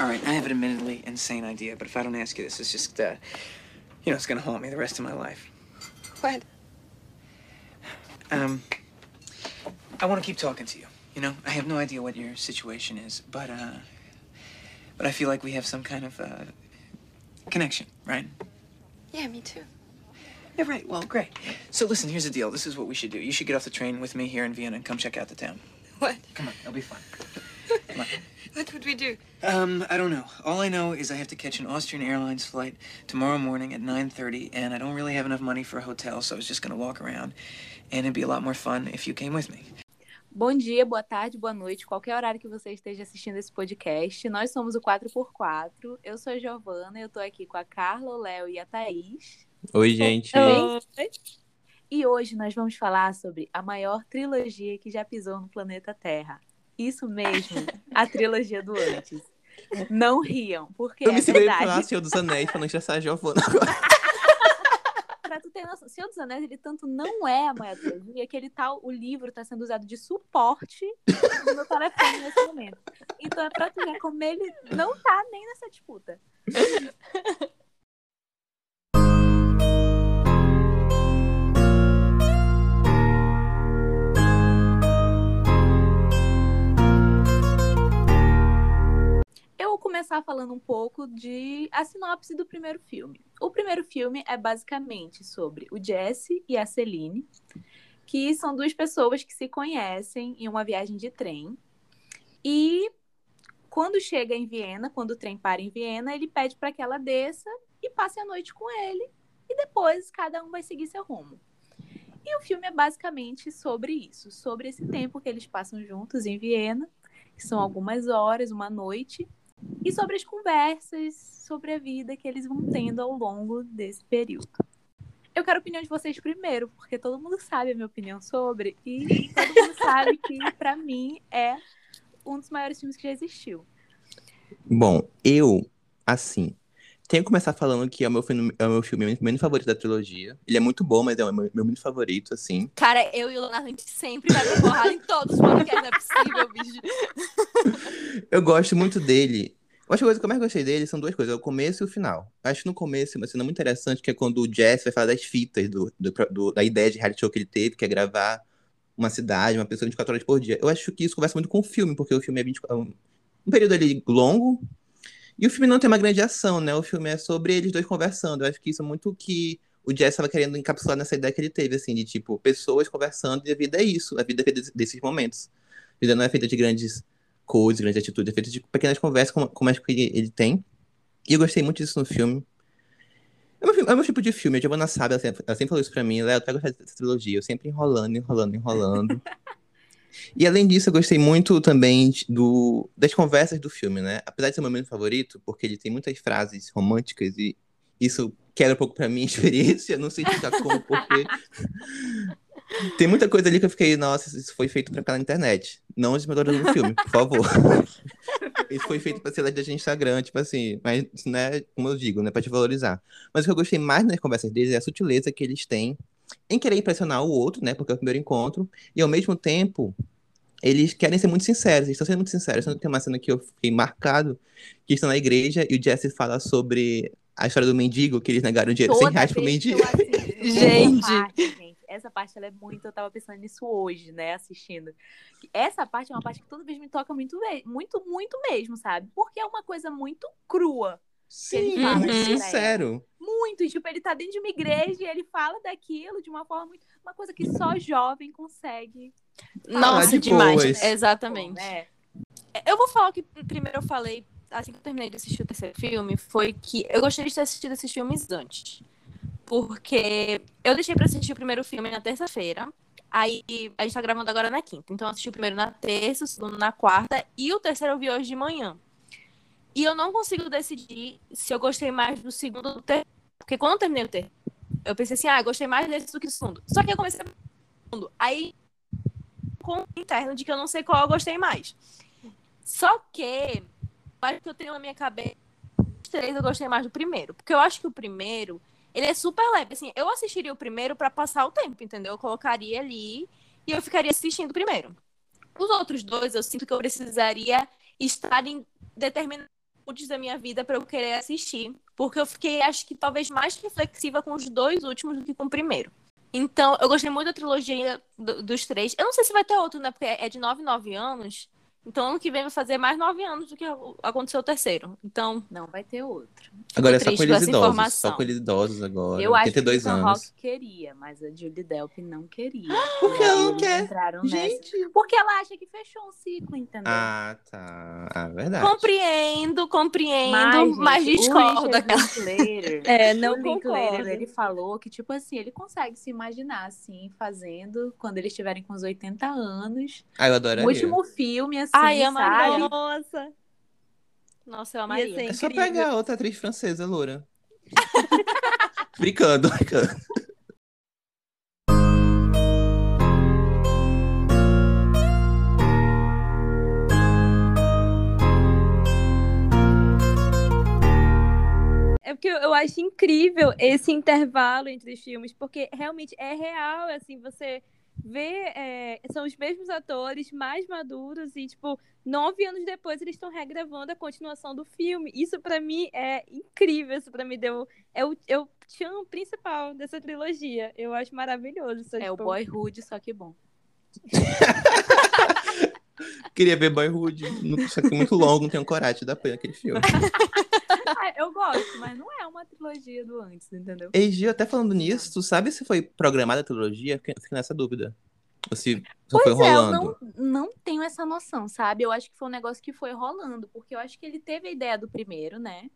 All right, I have an admittedly insane idea, but if I don't ask you this, it's just, uh, you know, it's gonna haunt me the rest of my life. What? Um, I want to keep talking to you. You know, I have no idea what your situation is, but uh, but I feel like we have some kind of uh, connection, right? Yeah, me too. Yeah, right. Well, great. So listen, here's the deal. This is what we should do. You should get off the train with me here in Vienna and come check out the town. What? Come on, it'll be fun. What would we do? Um, I don't know. All I know is I have to catch an Austrian Airlines flight tomorrow morning at 9:30, and I don't really have enough money for a hotel, so I was just gonna walk around, and it'd be a lot more fun if you came with me. Bom dia, boa tarde, boa noite, qualquer horário que você esteja assistindo esse podcast. Nós somos o 4x4. Eu sou a Giovana, eu tô aqui com a Carla, o Léo e a Thaís. Oi, gente. Oi. E hoje nós vamos falar sobre a maior trilogia que já pisou no planeta Terra. Isso mesmo, a trilogia do antes. Não riam, porque Eu é me verdade. falar Senhor dos Anéis pra não estressar a Giovana agora. Pra tu ter noção, Senhor dos Anéis, ele tanto não é a maior trilogia que ele tá, o livro tá sendo usado de suporte no meu telefone nesse momento. Então é pra tu ver como ele não tá nem nessa disputa. vou começar falando um pouco de a sinopse do primeiro filme. O primeiro filme é basicamente sobre o Jesse e a Celine, que são duas pessoas que se conhecem em uma viagem de trem. E quando chega em Viena, quando o trem para em Viena, ele pede para que ela desça e passe a noite com ele. E depois cada um vai seguir seu rumo. E o filme é basicamente sobre isso, sobre esse tempo que eles passam juntos em Viena, que são algumas horas, uma noite, e sobre as conversas, sobre a vida que eles vão tendo ao longo desse período. Eu quero a opinião de vocês primeiro, porque todo mundo sabe a minha opinião sobre, e todo mundo sabe que, pra mim, é um dos maiores filmes que já existiu. Bom, eu, assim, tenho que começar falando que é o meu filme, é o meu filme menos favorito da trilogia. Ele é muito bom, mas é o meu, meu menos favorito, assim. Cara, eu e o Leonardo, a gente sempre vai pra porrada em todos os podcasts, não é possível, bicho. Eu gosto muito dele. Eu acho que a coisa que eu mais gostei dele são duas coisas, é o começo e o final. Acho que no começo uma cena muito interessante, que é quando o Jess vai falar das fitas, do, do- do- da ideia de reality show que ele teve, que é gravar uma cidade, uma pessoa 24 horas por dia. Eu acho que isso conversa muito com o filme, porque o filme é 24, é um, um período ali longo, e o filme não tem uma grande ação, né? O filme é sobre eles dois conversando. Eu acho que isso é muito o que o Jess estava querendo encapsular nessa ideia que ele teve, assim, de tipo, pessoas conversando, e a vida é isso, a vida é feita desse- desses momentos. A vida não é feita de grandes coisas, grandes atitudes, é feita de pequenas conversas, como, como as que ele, ele tem. E eu gostei muito disso no filme. É o meu, é meu tipo de filme, a Giovanna sabe, ela sempre, ela sempre falou isso pra mim, Léo, tu vai gostar dessa trilogia, eu sempre enrolando, enrolando, enrolando. e além disso, eu gostei muito também do, das conversas do filme, né? Apesar de ser o meu momento favorito, porque ele tem muitas frases românticas e isso quebra um pouco pra minha experiência, não sei explicar como, porque tem muita coisa ali que eu fiquei, nossa, isso foi feito pra ficar na internet. Não desmetorando no filme, por favor. Isso foi feito pra ser da gente Instagram, tipo assim, mas isso não é, como eu digo, não é pra te valorizar. Mas o que eu gostei mais nas conversas deles é a sutileza que eles têm em querer impressionar o outro, né? Porque é o primeiro encontro, e ao mesmo tempo, eles querem ser muito sinceros, eles estão sendo muito sinceros. Tem uma cena que eu fiquei marcado, que estão na igreja e o Jesse fala sobre a história do mendigo, que eles negaram dinheiro, 100 reais pro mendigo. assisto Gente. Essa parte, gente, essa parte ela é muito. Eu tava pensando nisso hoje, né? Assistindo. Essa parte é uma parte que toda vez me toca muito, muito, muito mesmo, sabe? Porque é uma coisa muito crua. Sim, fala muito ela. sincero. Muito. E, tipo, ele tá dentro de uma igreja e ele fala daquilo de uma forma muito. Uma coisa que só jovem consegue. Nossa, de demais. boas. Exatamente. Né? Eu vou falar o que primeiro eu falei, assim que eu terminei de assistir o terceiro filme, foi que eu gostaria de ter assistido esses filmes antes. Porque eu deixei pra assistir o primeiro filme na terça-feira. Aí a gente tá gravando agora na quinta. Então eu assisti o primeiro na terça, o segundo na quarta e o terceiro eu vi hoje de manhã. E eu não consigo decidir se eu gostei mais do segundo ou do terceiro. Porque quando eu terminei o terceiro, eu pensei assim, ah, gostei mais desse do que do segundo. Só que eu comecei segundo. Aí, com o interno de que eu não sei qual eu gostei mais. Só que, acho que eu tenho na minha cabeça, os três eu gostei mais do primeiro. Porque eu acho que o primeiro, ele é super leve. Assim, eu assistiria o primeiro pra passar o tempo, entendeu? Eu colocaria ali e eu ficaria assistindo o primeiro. Os outros dois, eu sinto que eu precisaria estar em determinado da minha vida para eu querer assistir. Porque eu fiquei, acho que talvez mais reflexiva com os dois últimos do que com o primeiro. Então, eu gostei muito da trilogia do- dos três. Eu não sei se vai ter outro, né? Porque é de 9 9 anos. Então, ano que vem vai fazer mais nove anos do que aconteceu o terceiro. Então, Não vai ter outro. Agora é só com eles idosos. informação. Só com eles idosos agora. Eu acho que o 82 Ethan anos. Hawke queria, mas a Julie Delpy não queria. Por que ela não eles quer? entraram nessa. Gente. Porque ela acha que fechou um ciclo, entendeu? Ah, tá. Ah, verdade. compreendo, compreendo, Mas, mas, gente, discordo o Linklater, É, não o Linklater, concordo. ele falou que, tipo assim, ele consegue se imaginar, assim, fazendo quando eles estiverem com os 80 anos. Ah, eu O adoraria. último filme, assim, Ai, amaria. sabe? Nossa. Nossa, eu Ia amaria. ser É só pegar outra atriz francesa, loura. brincando, brincando. É porque eu acho incrível esse intervalo entre os filmes, porque realmente é real, assim, você vê, é, são os mesmos atores mais maduros e, tipo, nove anos depois eles estão regravando a continuação do filme. Isso pra mim é incrível, isso pra mim deu, é o, é o tchan principal dessa trilogia. Eu acho maravilhoso. Isso, É o tipo, Boyhood, só que bom. Queria ver Boyhood, só que muito longo, não tenho coragem de dar play naquele filme. Eu gosto, mas não é uma trilogia do antes, entendeu? Ei, Gil, até falando nisso, tu sabe se foi programada a trilogia? Fiquei nessa dúvida. Ou se só foi Pois é, eu rolando. não, não tenho essa noção, sabe? Eu acho que foi um negócio que foi rolando, porque eu acho que ele teve a ideia do primeiro, né?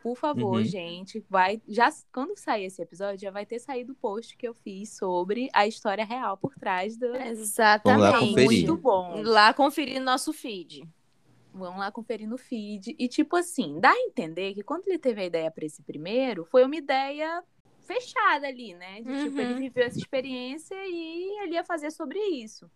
Por favor, Uhum. gente, vai. Já quando sair esse episódio, já vai ter saído o post que eu fiz sobre a história real por trás do. Exatamente. Vamos lá conferir. Muito bom. Lá conferir nosso feed. Vamos lá conferir no feed. E, tipo assim, dá a entender que quando ele teve a ideia para esse primeiro, foi uma ideia fechada ali, né? De, tipo, Uhum. ele viveu essa experiência e ele ia fazer sobre isso.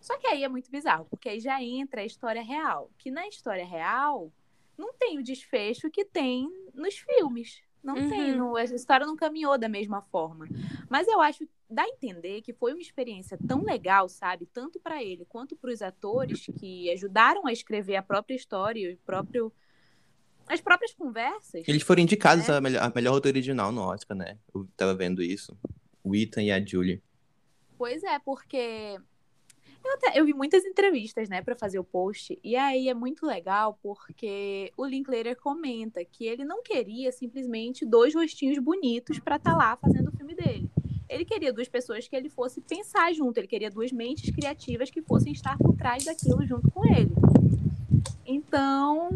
Só que aí é muito bizarro, porque aí já entra a história real. Que na história real, não tem o desfecho que tem nos filmes. Não tem, Uhum. não- essa história não caminhou da mesma forma. Mas eu acho, dá a entender que foi uma experiência tão legal, sabe? Tanto para ele quanto para os atores que ajudaram a escrever a própria história e o próprio as próprias conversas. Eles foram indicados É. a, melhor, a melhor roteiro original no Oscar, né? Eu tava vendo isso. O Ethan e a Julie. Pois é, porque eu, até- eu vi muitas entrevistas, né, para fazer o post, e aí é muito legal porque o Linklater comenta que ele não queria simplesmente dois rostinhos bonitos para estar lá fazendo o filme dele. Ele queria duas pessoas que ele fosse pensar junto, ele queria duas mentes criativas que fossem estar por trás daquilo junto com ele. Então,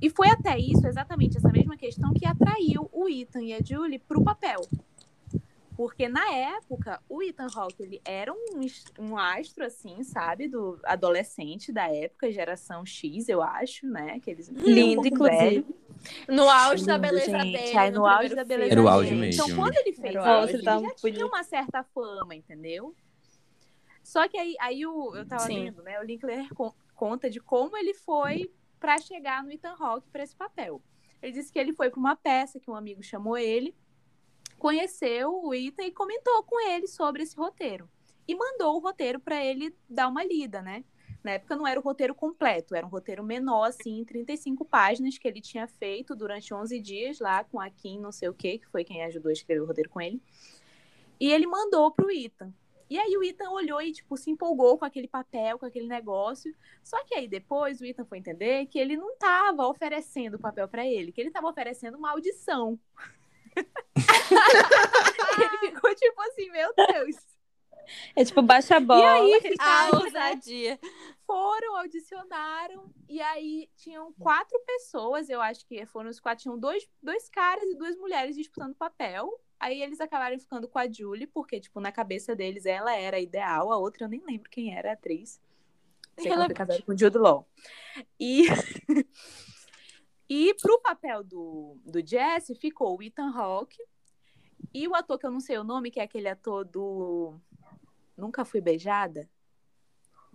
e foi até isso, exatamente essa mesma questão que atraiu o Ethan e a Julie para o papel. Porque na época, o Ethan Hawke ele era um, um astro, assim, sabe? Do adolescente da época, geração X, eu acho, né? Que eles Lindo, inclusive. No auge da beleza gente. dele. Aí, no auge da beleza. Era o auge dele. mesmo. Então, quando ele fez Era o isso, auge, ele já tinha uma certa fama, entendeu? Só que aí, aí o, eu tava Sim. vendo, né? O Linklater con- conta de como ele foi pra chegar no Ethan Hawke pra esse papel. Ele disse que ele foi pra uma peça que um amigo chamou ele, conheceu o Ethan e comentou com ele sobre esse roteiro. E mandou o roteiro pra ele dar uma lida, né? Na época não era o roteiro completo, era um roteiro menor, assim, em 35 páginas, que ele tinha feito durante 11 dias lá com a Kim, não sei o quê, que foi quem ajudou a escrever o roteiro com ele. E ele mandou pro Ethan. E aí o Ethan olhou e, tipo, se empolgou com aquele papel, com aquele negócio. Só que aí depois o Ethan foi entender que ele não estava oferecendo o papel para ele, que ele estava oferecendo uma audição. Ele ficou tipo assim, meu Deus. É tipo, baixa a bola. E aí A ficaram, né? ousadia. foram, audicionaram, e aí tinham quatro pessoas, eu acho que foram os quatro, tinham dois, dois caras e duas mulheres disputando papel. Aí eles acabaram ficando com a Julie, porque, tipo, na cabeça deles ela era a ideal, a outra eu nem lembro quem era a atriz. Sei que ela foi casada com o Jude Law. E, e pro papel do, do Jesse ficou o Ethan Hawke e o ator que eu não sei o nome, que é aquele ator do Nunca Fui Beijada.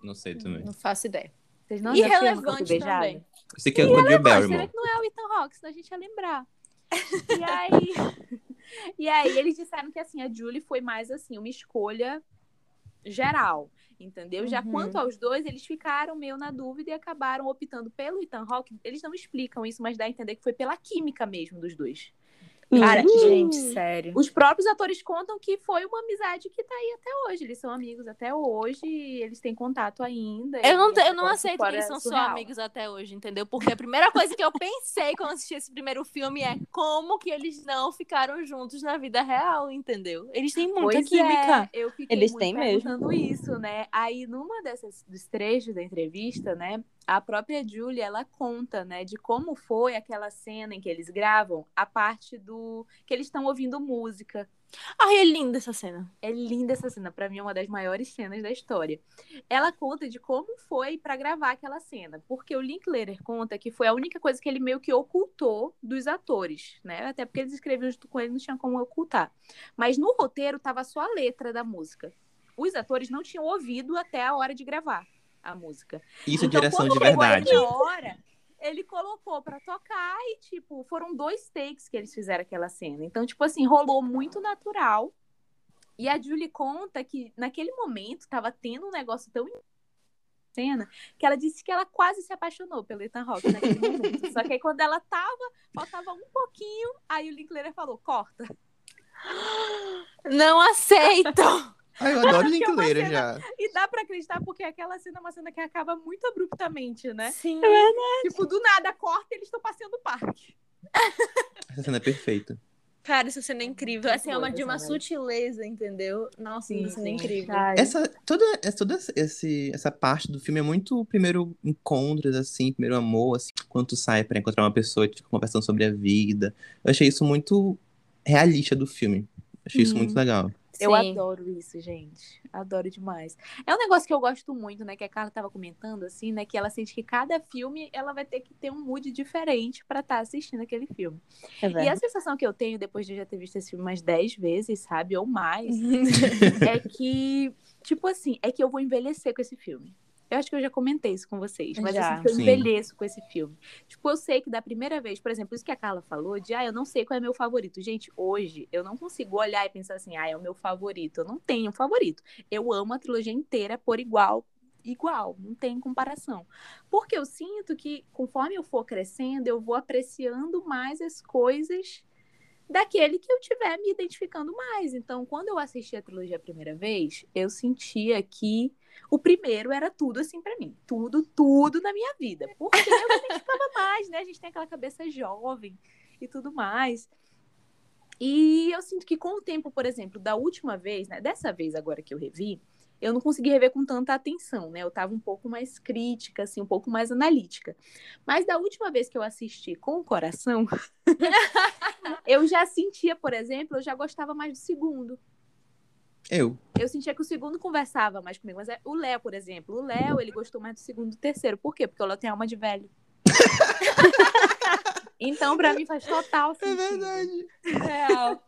Não sei também. Não faço ideia. Vocês não Irrelevante também. Eu sei que é o Drew Mas será Barrymore. que não é o Ethan Hawke, senão a gente ia lembrar. E aí, e aí eles disseram que assim, a Julie foi mais assim, uma escolha geral. Entendeu? Já Uhum. quanto aos dois, eles ficaram meio na dúvida e acabaram optando pelo Ethan Hawke. Eles não explicam isso, mas dá a entender que foi pela química mesmo dos dois. Cara, Uhum. gente, sério. Os próprios atores contam que foi uma amizade que tá aí até hoje. Eles são amigos até hoje, eles têm contato ainda. Eu não, e essa eu não aceito que eles é são só surreal. amigos até hoje, entendeu? Porque a primeira coisa que eu pensei quando assisti esse primeiro filme é como que eles não ficaram juntos na vida real, entendeu? Eles têm muita Pois química. É, eu fiquei Eles muito têm mesmo. isso, né? Aí, numa dessas dos trechos da entrevista, né? A própria Julie, ela conta, né? De como foi aquela cena em que eles gravam a parte do... Que eles estão ouvindo música. Ai, é linda essa cena. É linda essa cena, pra mim é uma das maiores cenas da história. Ela conta de como foi pra gravar aquela cena, porque o Linklater conta que foi a única coisa que ele meio que ocultou dos atores, né? Até porque eles escreviam junto com ele, não tinha como ocultar. Mas no roteiro tava só a letra da música. Os atores não tinham ouvido até a hora de gravar a música. Isso é Então, direção quando de verdade. hora, ele colocou pra tocar e, tipo, foram dois takes que eles fizeram aquela cena. Então, tipo assim, rolou muito natural. E a Julie conta que naquele momento tava tendo um negócio tão cena que ela disse que ela quase se apaixonou pelo Ethan Hawke naquele momento. Só que aí quando ela tava, faltava um pouquinho, aí o Linklater falou, corta. Não aceito! Ah, eu adoro é Linklater cena- já. E dá pra acreditar porque aquela cena é uma cena que acaba muito abruptamente, né? Sim. Tipo, do nada corta e eles estão passeando o parque. Essa cena é perfeita. Cara, essa cena é incrível. Assim, é uma de uma cena. sutileza, entendeu? Nossa, essa cena é incrível. Ai, Essa, toda, essa, toda esse, essa parte do filme é muito primeiro encontros, assim, primeiro amor, assim, quando tu sai pra encontrar uma pessoa e fica conversando sobre a vida. Eu achei isso muito realista do filme. Achei isso Uhum. muito legal. Eu Sim. adoro isso, gente. Adoro demais. É um negócio que eu gosto muito, né? Que a Carla tava comentando, assim, né? Que ela sente que cada filme ela vai ter que ter um mood diferente pra estar assistindo aquele filme. É E a sensação que eu tenho depois de já ter visto esse filme umas 10 vezes, sabe? Ou mais, é que, tipo assim, é que eu vou envelhecer com esse filme. Eu acho que eu já comentei isso com vocês, mas Já. assim, que eu Sim. envelheço com esse filme. Tipo, eu sei que da primeira vez, por exemplo, isso que a Carla falou, de ah, eu não sei qual é meu favorito. Gente, hoje eu não consigo olhar e pensar assim, ah, é o meu favorito. Eu não tenho um favorito. Eu amo a trilogia inteira por igual. Igual, não tem comparação. Porque eu sinto que, conforme eu for crescendo, eu vou apreciando mais as coisas daquele que eu tiver me identificando mais. Então, quando eu assisti a trilogia a primeira vez, eu sentia que o primeiro era tudo assim pra mim. Tudo, tudo na minha vida. Porque eu identificava mais, né? A gente tem aquela cabeça jovem e tudo mais. E eu sinto que com o tempo, por exemplo, da última vez, né? Dessa vez agora que eu revi, eu não consegui rever com tanta atenção, né? Eu tava um pouco mais crítica, assim, um pouco mais analítica. Mas da última vez que eu assisti com o coração, eu já sentia, por exemplo, eu já gostava mais do segundo. Eu. Eu sentia que o segundo conversava mais comigo. Mas é, o Léo, por exemplo, o Léo, ele gostou mais do segundo e do terceiro. Por quê? Porque o Léo tem alma de velho. então, pra mim, faz total sentido. Real.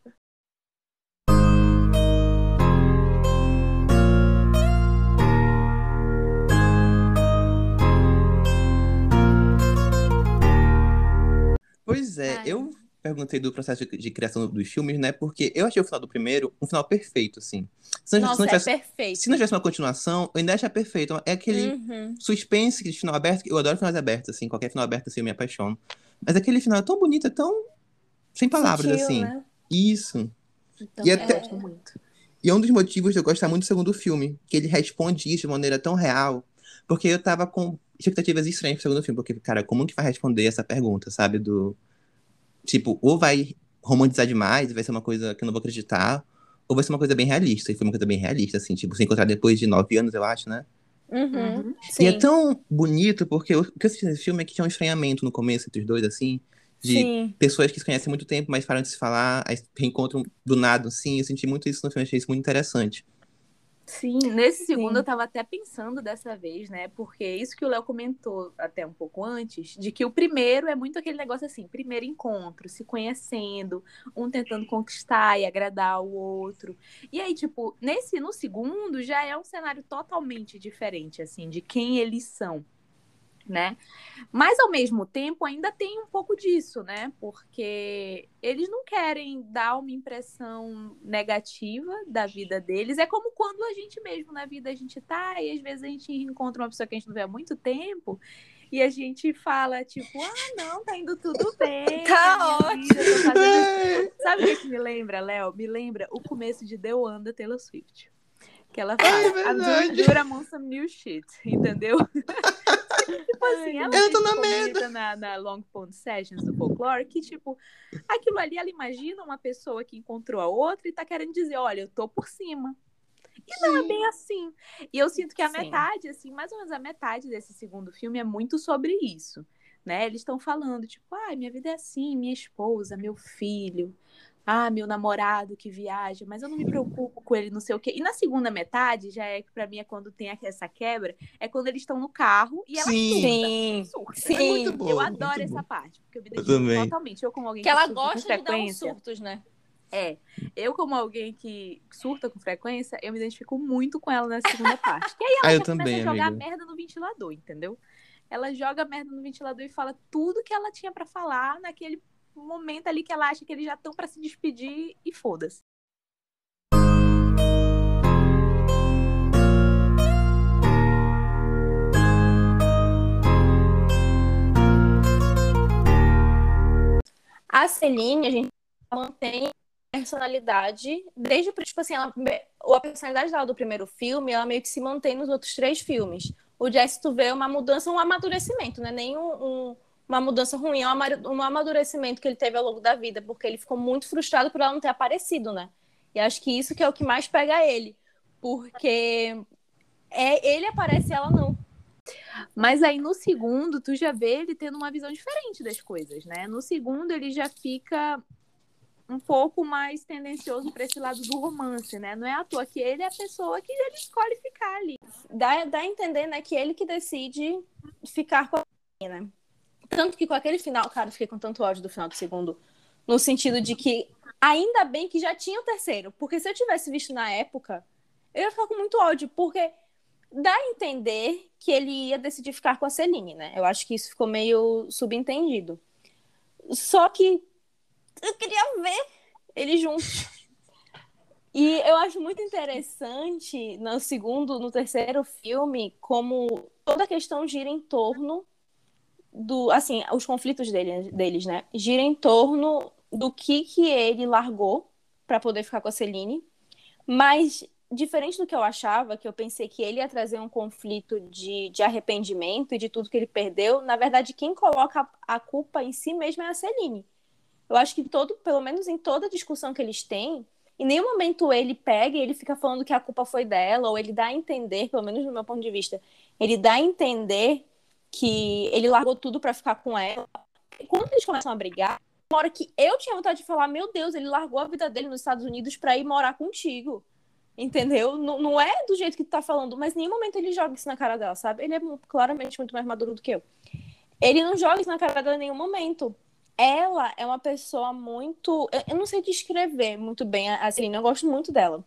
Pois é, Ai. eu perguntei do processo de, de criação dos filmes, né? Porque eu achei o final do primeiro um final perfeito, assim. Se não, se Nossa, não é tivesse, perfeito. se não tivesse uma continuação, eu ainda achei perfeito. É aquele Uhum. suspense de final aberto. Eu adoro finais abertos, assim. Qualquer final aberto, assim, eu me apaixono. Mas aquele final é tão bonito, é tão. Sem palavras, Sutil, assim. né? Isso. Então, E até- muito. E é um dos motivos de eu gostar muito do segundo filme, que ele responde isso de maneira tão real, porque eu tava com expectativas estranhas pro segundo filme, porque, cara, como que vai responder essa pergunta, sabe? Do. Tipo, ou vai romantizar demais, e vai ser uma coisa que eu não vou acreditar, ou vai ser uma coisa bem realista. E foi uma coisa bem realista, assim, tipo, se encontrar depois de nove anos, eu acho, né? Uhum. Uhum. Sim. E é tão bonito, porque o que eu assisti nesse filme é que tinha um estranhamento no começo entre os dois, assim, de Sim. pessoas que se conhecem há muito tempo, mas param de se falar, aí reencontram do nada, assim. Eu senti muito isso no filme, achei isso muito interessante. Sim, nesse segundo Sim. eu tava até pensando dessa vez, né? Porque isso que o Léo comentou até um pouco antes, de que o primeiro é muito aquele negócio assim, primeiro encontro, se conhecendo, um tentando conquistar e agradar o outro. E aí, tipo, nesse, no segundo, já é um cenário totalmente diferente, assim, de quem eles são. Né? Mas ao mesmo tempo ainda tem um pouco disso, né? Porque eles não querem dar uma impressão negativa da vida deles. É como quando a gente mesmo na vida a gente tá e às vezes a gente encontra uma pessoa que a gente não vê há muito tempo e a gente fala, tipo, ah, não, tá indo tudo bem. Tá ótimo. Sabe o que, que me lembra, Léo? Me lembra o começo de The One da Taylor Swift. Que ela fala, É I'm doing good among some new shit, entendeu? Tipo assim, ela Eu tô na comenta na, na Long Pond Sessions do Folklore que, tipo, aquilo ali, ela imagina uma pessoa que encontrou a outra e tá querendo dizer, olha, eu tô por cima. E não é bem assim. E eu sinto que a Sim. metade, assim, mais ou menos a metade desse segundo filme é muito sobre isso. Né? Eles estão falando, tipo, ai, minha vida é assim, minha esposa, meu filho, ah, meu namorado que viaja, mas eu não me preocupo com ele, não sei o quê. E na segunda metade, já é que pra mim é quando tem essa quebra, é quando eles estão no carro e ela Sim. Sim. surta. Sim. surta. É muito bom. eu muito adoro bom. essa parte, porque eu me Eu identifico também. totalmente. Eu, como alguém Que ela surta com gosta de dar uns surtos, né? é, eu como alguém que surta com frequência, eu me identifico muito com ela na segunda parte. E aí ela Ah, eu já começa também, a jogar amiga. merda no ventilador, entendeu? Ela joga merda no ventilador e fala tudo que ela tinha pra falar naquele momento ali que ela acha que eles já estão pra se despedir e foda-se. A Celine, a gente mantém personalidade desde o tipo assim, ela, a personalidade dela do primeiro filme, ela meio que se mantém nos outros três filmes. O Jess, tu vê uma mudança, um amadurecimento, não é nem um, um- uma mudança ruim, é um ama- um amadurecimento que ele teve ao longo da vida, porque ele ficou muito frustrado por ela não ter aparecido, né? E acho que isso que é o que mais pega ele, porque é, ele aparece e ela não. Mas aí no segundo, tu já vê ele tendo uma visão diferente das coisas, né? No segundo, ele já fica um pouco mais tendencioso para esse lado do romance, né? Não é à toa que ele é a pessoa que ele escolhe ficar ali. dá, dá a entender, né, que ele que decide ficar com a menina. né? Tanto que com aquele final, cara, eu fiquei com tanto ódio do final do segundo, no sentido de que ainda bem que já tinha o terceiro, porque se eu tivesse visto na época, eu ia ficar com muito ódio, porque dá a entender que ele ia decidir ficar com a Celine, né? Eu acho que isso ficou meio subentendido. Só que eu queria ver eles juntos. E eu acho muito interessante no segundo, no terceiro filme, como toda a questão gira em torno do, assim, os conflitos dele, deles, né? Gira em torno do que que ele largou para poder ficar com a Celine, mas diferente do que eu achava, que eu pensei que ele ia trazer um conflito de, de arrependimento e de tudo que ele perdeu, na verdade quem coloca a, a culpa em si mesmo é a Celine. Eu acho que todo, pelo menos em toda discussão que eles têm, em nenhum momento ele pega e ele fica falando que a culpa foi dela, ou ele dá a entender, pelo menos do meu ponto de vista, ele dá a entender que ele largou tudo pra ficar com ela. Quando eles começam a brigar, uma hora que eu tinha vontade de falar, meu Deus, ele largou a vida dele nos Estados Unidos pra ir morar contigo. Entendeu? Não, não é do jeito que tu tá falando, mas em nenhum momento ele joga isso na cara dela, sabe? Ele é claramente muito mais maduro do que eu. Ele não joga isso na cara dela em nenhum momento ela é uma pessoa muito. eu- não sei descrever muito bem a a Celine, eu gosto muito dela.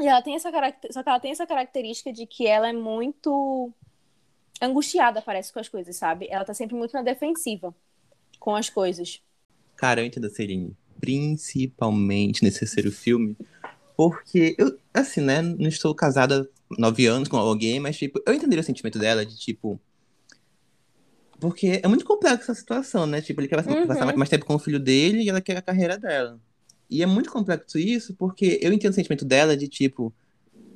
E ela tem essa característica, só que ela tem essa característica de que ela é muito angustiada, parece, com as coisas, sabe? Ela tá sempre muito na defensiva com as coisas. Cara, eu entendo a Celine. Principalmente nesse terceiro filme. Porque eu, assim, né? Não estou casada nove anos com alguém, mas, tipo, eu entenderia o sentimento dela de, tipo. Porque é muito complexa a situação, né? Tipo, ele quer passar, Uhum. passar mais tempo com o filho dele e ela quer a carreira dela. E é muito complexo isso, porque eu entendo o sentimento dela de, tipo.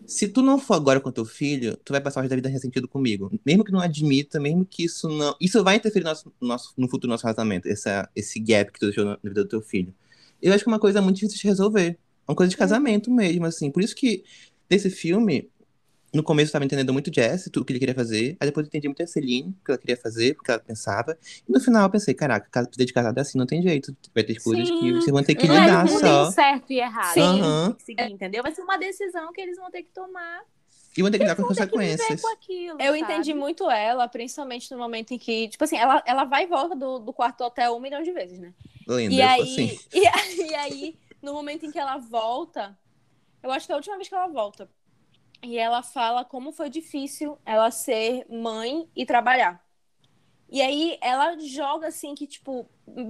Se tu não for agora com teu filho, tu vai passar o resto da vida ressentido comigo. Mesmo que não admita, mesmo que isso não. Isso vai interferir no, nosso, no nosso- no futuro do nosso casamento, essa, esse gap que tu deixou na vida do teu filho. Eu acho que é uma coisa muito difícil de resolver. É uma coisa de casamento mesmo, assim. Por isso que, desse filme, no começo eu tava entendendo muito Jess, tudo que ele queria fazer. Aí depois eu entendi muito a Celine, o que ela queria fazer, porque ela pensava. E no final eu pensei, caraca, casa- vida de casado é assim, não tem jeito. Vai ter coisas que Sim. vocês vão ter que Não é lidar não só. tem certo e errado. Sim. Que seguir, entendeu? Vai ser uma decisão que eles vão ter que tomar. E vão ter que lidar com as que consequências. com aquilo. Eu sabe? entendi muito ela, principalmente no momento em que, tipo assim, ela, ela vai e volta do, do quarto hotel um milhão de vezes, né? Linda, E aí, assim. e, aí- e aí, no momento em que ela volta, eu acho que é a última vez que ela volta. E ela fala como foi difícil ela ser mãe e trabalhar. E aí ela joga assim que, tipo,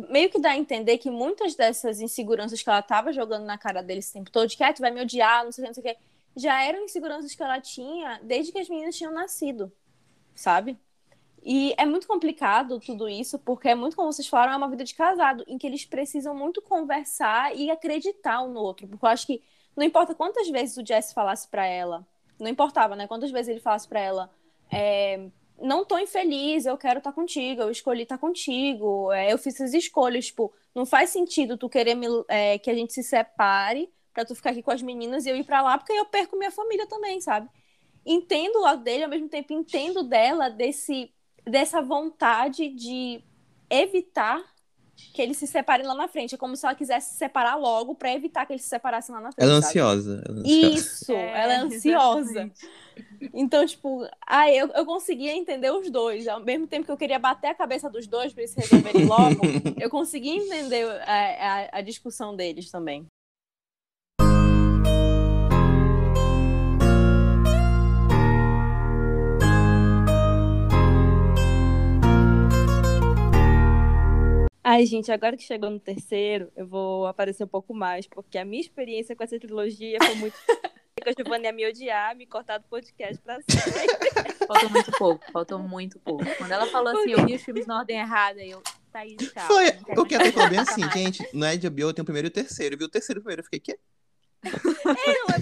meio que dá a entender que muitas dessas inseguranças que ela tava jogando na cara dele esse tempo todo, de que ah, tu vai me odiar, não sei o que, não sei o que, já eram inseguranças que ela tinha desde que as meninas tinham nascido, sabe? E é muito complicado tudo isso, porque é muito, como vocês falaram, é uma vida de casado, em que eles precisam muito conversar e acreditar um no outro. Porque eu acho que não importa quantas vezes o Jesse falasse para ela, não importava, né? Quantas vezes ele falasse para ela, é, não tô infeliz, eu quero estar tá contigo, eu escolhi estar tá contigo, é, eu fiz essas escolhas, tipo, não faz sentido tu querer me, é, que a gente se separe para tu ficar aqui com as meninas e eu ir para lá, porque eu perco minha família também, sabe? Entendo o lado dele, ao mesmo tempo entendo dela desse, dessa vontade de evitar que eles se separem lá na frente. É como se ela quisesse se separar logo para evitar que eles se separassem lá na frente. Ela é ansiosa. Ela é ansiosa. Isso, é, ela é ansiosa. Exatamente. Então, tipo, ah, eu, eu conseguia entender os dois. Ao mesmo tempo que eu queria bater a cabeça dos dois para eles resolverem logo, eu conseguia entender a, a, a discussão deles também. Ai, gente, agora que chegou no terceiro, eu vou aparecer um pouco mais, porque a minha experiência com essa trilogia foi muito. que a Giovanna ia me odiar, me cortar do podcast pra sempre. Faltou muito pouco, faltou muito pouco. Quando ela falou assim, eu vi os filmes na ordem errada, eu. Thaís, calma. Foi, o que ela bem assim, gente, não é de HBO, tem o primeiro e o terceiro. Eu vi o terceiro primeiro, eu fiquei, quê? É,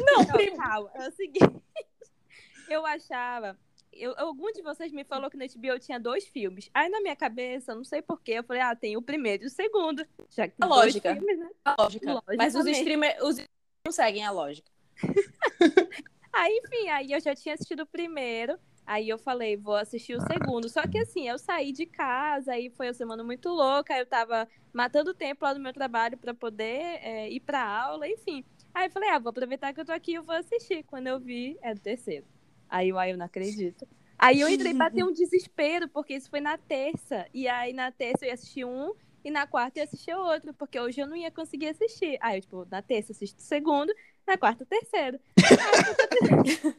não, não, calma. É o seguinte. Eu achava eu, algum de vocês me falou que na HBO tinha dois filmes. Aí na minha cabeça, não sei porquê, eu falei, ah, tem o primeiro e o segundo. Já que a lógica. Filmes, né? A lógica. Mas os streamers os não seguem a lógica. aí, enfim, aí eu já tinha assistido o primeiro. Aí eu falei, vou assistir o segundo. Só que assim, eu saí de casa, aí foi uma semana muito louca, eu tava matando tempo lá no meu trabalho para poder é, ir pra aula, enfim. Aí eu falei, ah, vou aproveitar que eu tô aqui e vou assistir. Quando eu vi, é do terceiro. Aí eu, aí eu não acredito. Aí eu entrei pra ter um desespero, porque isso foi na terça. E aí na terça eu ia assistir um, e na quarta eu ia assistir outro, porque hoje eu não ia conseguir assistir. Aí eu, tipo, na terça eu assisto o segundo, na quarta o terceiro. Aí,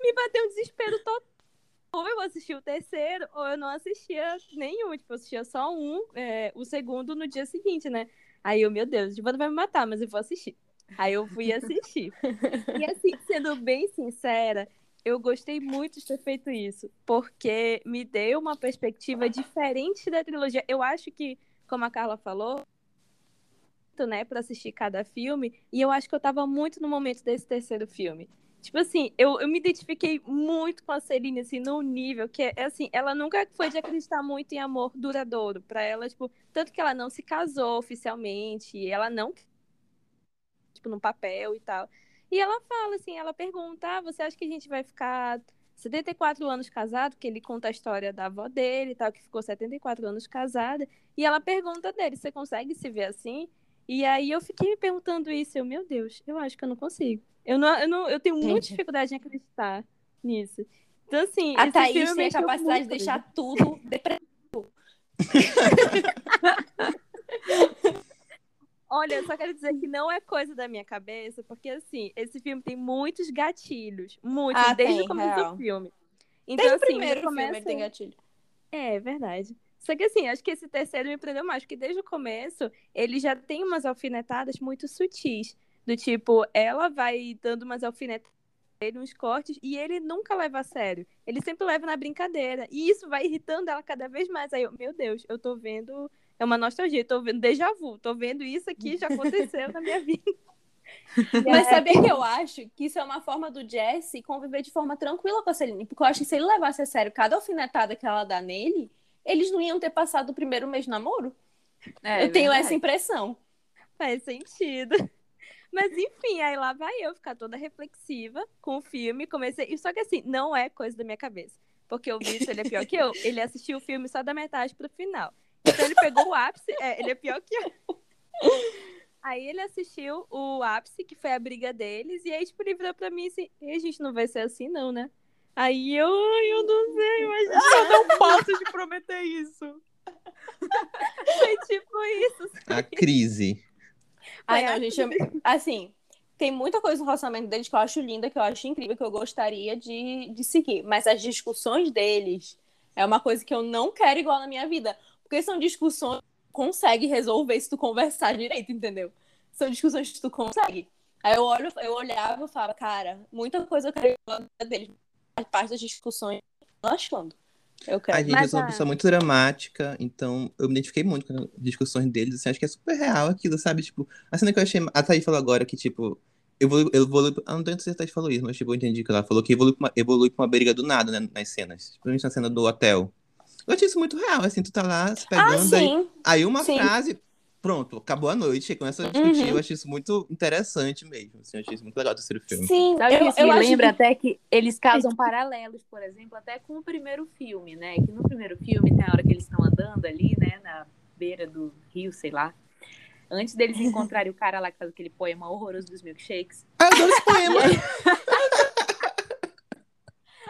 me bateu um desespero total. Ou eu assistia o terceiro, ou eu não assistia nenhum. Tipo, eu assistia só um, é, o segundo no dia seguinte, né? Aí eu, meu Deus, o Giovanna vai me matar, mas eu vou assistir. Aí eu fui assistir. e assim, sendo bem sincera, eu gostei muito de ter feito isso, porque me deu uma perspectiva diferente da trilogia. Eu acho que, como a Carla falou, né, para assistir cada filme, e eu acho que eu tava muito no momento desse terceiro filme. Tipo assim, eu, eu me identifiquei muito com a Celine, assim, num nível que é assim, ela nunca foi de acreditar muito em amor duradouro. Para ela, tipo, tanto que ela não se casou oficialmente, ela não tipo, no papel e tal. E ela fala assim, ela pergunta, ah, você acha que a gente vai ficar 74 anos casado? Que ele conta a história da avó dele e tal, que ficou 74 anos casada. E ela pergunta dele, você consegue se ver assim? E aí eu fiquei me perguntando isso, eu, meu Deus, eu acho que eu não consigo. Eu, não, eu, não, eu tenho Entendi. muita dificuldade em acreditar nisso. Então, assim, a Thaís tem a capacidade de deixar tudo depressivo. Olha, eu só quero dizer que não é coisa da minha cabeça, porque assim, esse filme tem muitos gatilhos. Muitos, ah, desde tem, o começo real. do filme. Então, desde assim, o primeiro começa... filme tem gatilho. É, verdade. Só que assim, acho que esse terceiro me prendeu mais, porque desde o começo ele já tem umas alfinetadas muito sutis. Do tipo, ela vai dando umas alfinetadas ele uns cortes e ele nunca leva a sério. Ele sempre leva na brincadeira. E isso vai irritando ela cada vez mais. Aí eu, meu Deus, eu tô vendo é uma nostalgia. Tô vendo déjà vu. Tô vendo isso aqui, já aconteceu na minha vida. Mas sabia que eu acho que isso é uma forma do Jesse conviver de forma tranquila com a Celine? Porque eu acho que se ele levasse a sério cada alfinetada que ela dá nele, eles não iam ter passado o primeiro mês de namoro. É, eu tenho essa impressão. Faz sentido. Mas enfim, aí lá vai eu ficar toda reflexiva com o filme. Comecei. Só que assim, não é coisa da minha cabeça. Porque eu vi ele é pior que eu. Ele assistiu o filme só da metade pro final. Então ele pegou o ápice, é, ele é pior que eu. Aí ele assistiu o ápice, que foi a briga deles, e aí, tipo, ele virou pra mim assim, a gente não vai ser assim, não, né? Aí eu, eu não sei, mas eu não posso te prometer isso. Foi tipo isso. Sabe? A crise. Ai, não, gente, assim, tem muita coisa no relacionamento deles que eu acho linda, que eu acho incrível, que eu gostaria de, de seguir. Mas as discussões deles É uma coisa que eu não quero igual na minha vida. Porque são discussões que tu consegue resolver se tu conversar direito, entendeu? São discussões que tu consegue. Aí eu, olho, eu olhava e falava, cara, muita coisa eu quero deles. A parte das discussões, eu tô achando. Eu quero. A gente, Mas eu sou uma pessoa muito dramática, então eu me identifiquei muito com as discussões deles, assim, acho que é super real aquilo, sabe? Tipo, a cena que eu achei. A Thaís falou agora que, tipo, evolui. evolui eu não tenho certeza se a Thaís falou isso, mas tipo, eu entendi que ela falou que evolui pra uma, evolui pra uma briga do nada, né, nas cenas. Principalmente na cena do hotel. Eu achei isso muito real, assim, tu tá lá se Ah, pegando, aí, sim. aí uma Sim. frase, pronto, acabou a noite, aí começa a discutir. Uhum. Eu achei isso muito interessante mesmo, assim, eu achei isso muito legal do terceiro filme. Sim, Sabe eu, eu me acho lembra que- até que eles causam paralelos, por exemplo, até com o primeiro filme, né? Que no primeiro filme tem a hora que eles estão andando ali, né? Na beira do rio, sei lá. Antes deles encontrarem o cara lá que faz aquele poema horroroso dos milkshakes. Ah, eu adoro esse poema!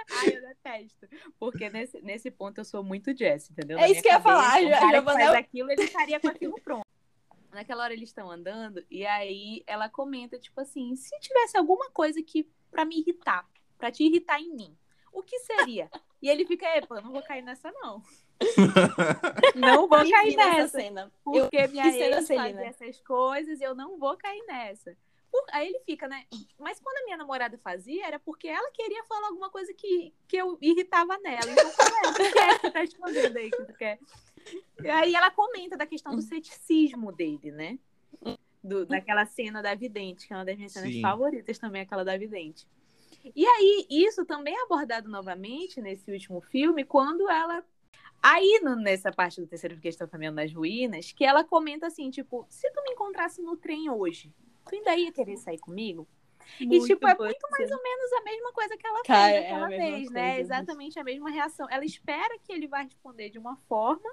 Ai, eu detesto. Porque nesse, nesse ponto eu sou muito Jess, entendeu? É Na isso minha que eu ia falar, O cara faz aquilo, ele estaria com aquilo pronto. Naquela hora eles estão andando e aí ela comenta, tipo assim, se tivesse alguma coisa que pra me irritar, pra te irritar em mim, o que seria? E ele fica, epa, eu não vou cair nessa não. Não vou cair nessa nessa. cena. Porque minha que cena, ex Celina? essas coisas e eu não vou cair nessa. Por- Aí ele fica, né? Mas quando a minha namorada fazia, era porque ela queria falar alguma coisa que, que eu irritava nela. Então, como é? O que é que tá escondendo aí que tu quer? E aí ela comenta da questão do ceticismo dele, né? Do, daquela cena da vidente, que é uma das minhas cenas Sim. favoritas também, aquela da vidente. E aí, isso também é abordado novamente nesse último filme, quando ela Aí, no- nessa parte do terceiro que estão caminhando nas ruínas, que ela comenta assim, tipo, se tu me encontrasse no trem hoje, tu ainda ia querer sair comigo? e, tipo, é muito mais ou menos a mesma coisa que ela Cara, fez é a naquela mesma vez, né? coisa. Exatamente a mesma reação. Ela espera que ele vai responder de uma forma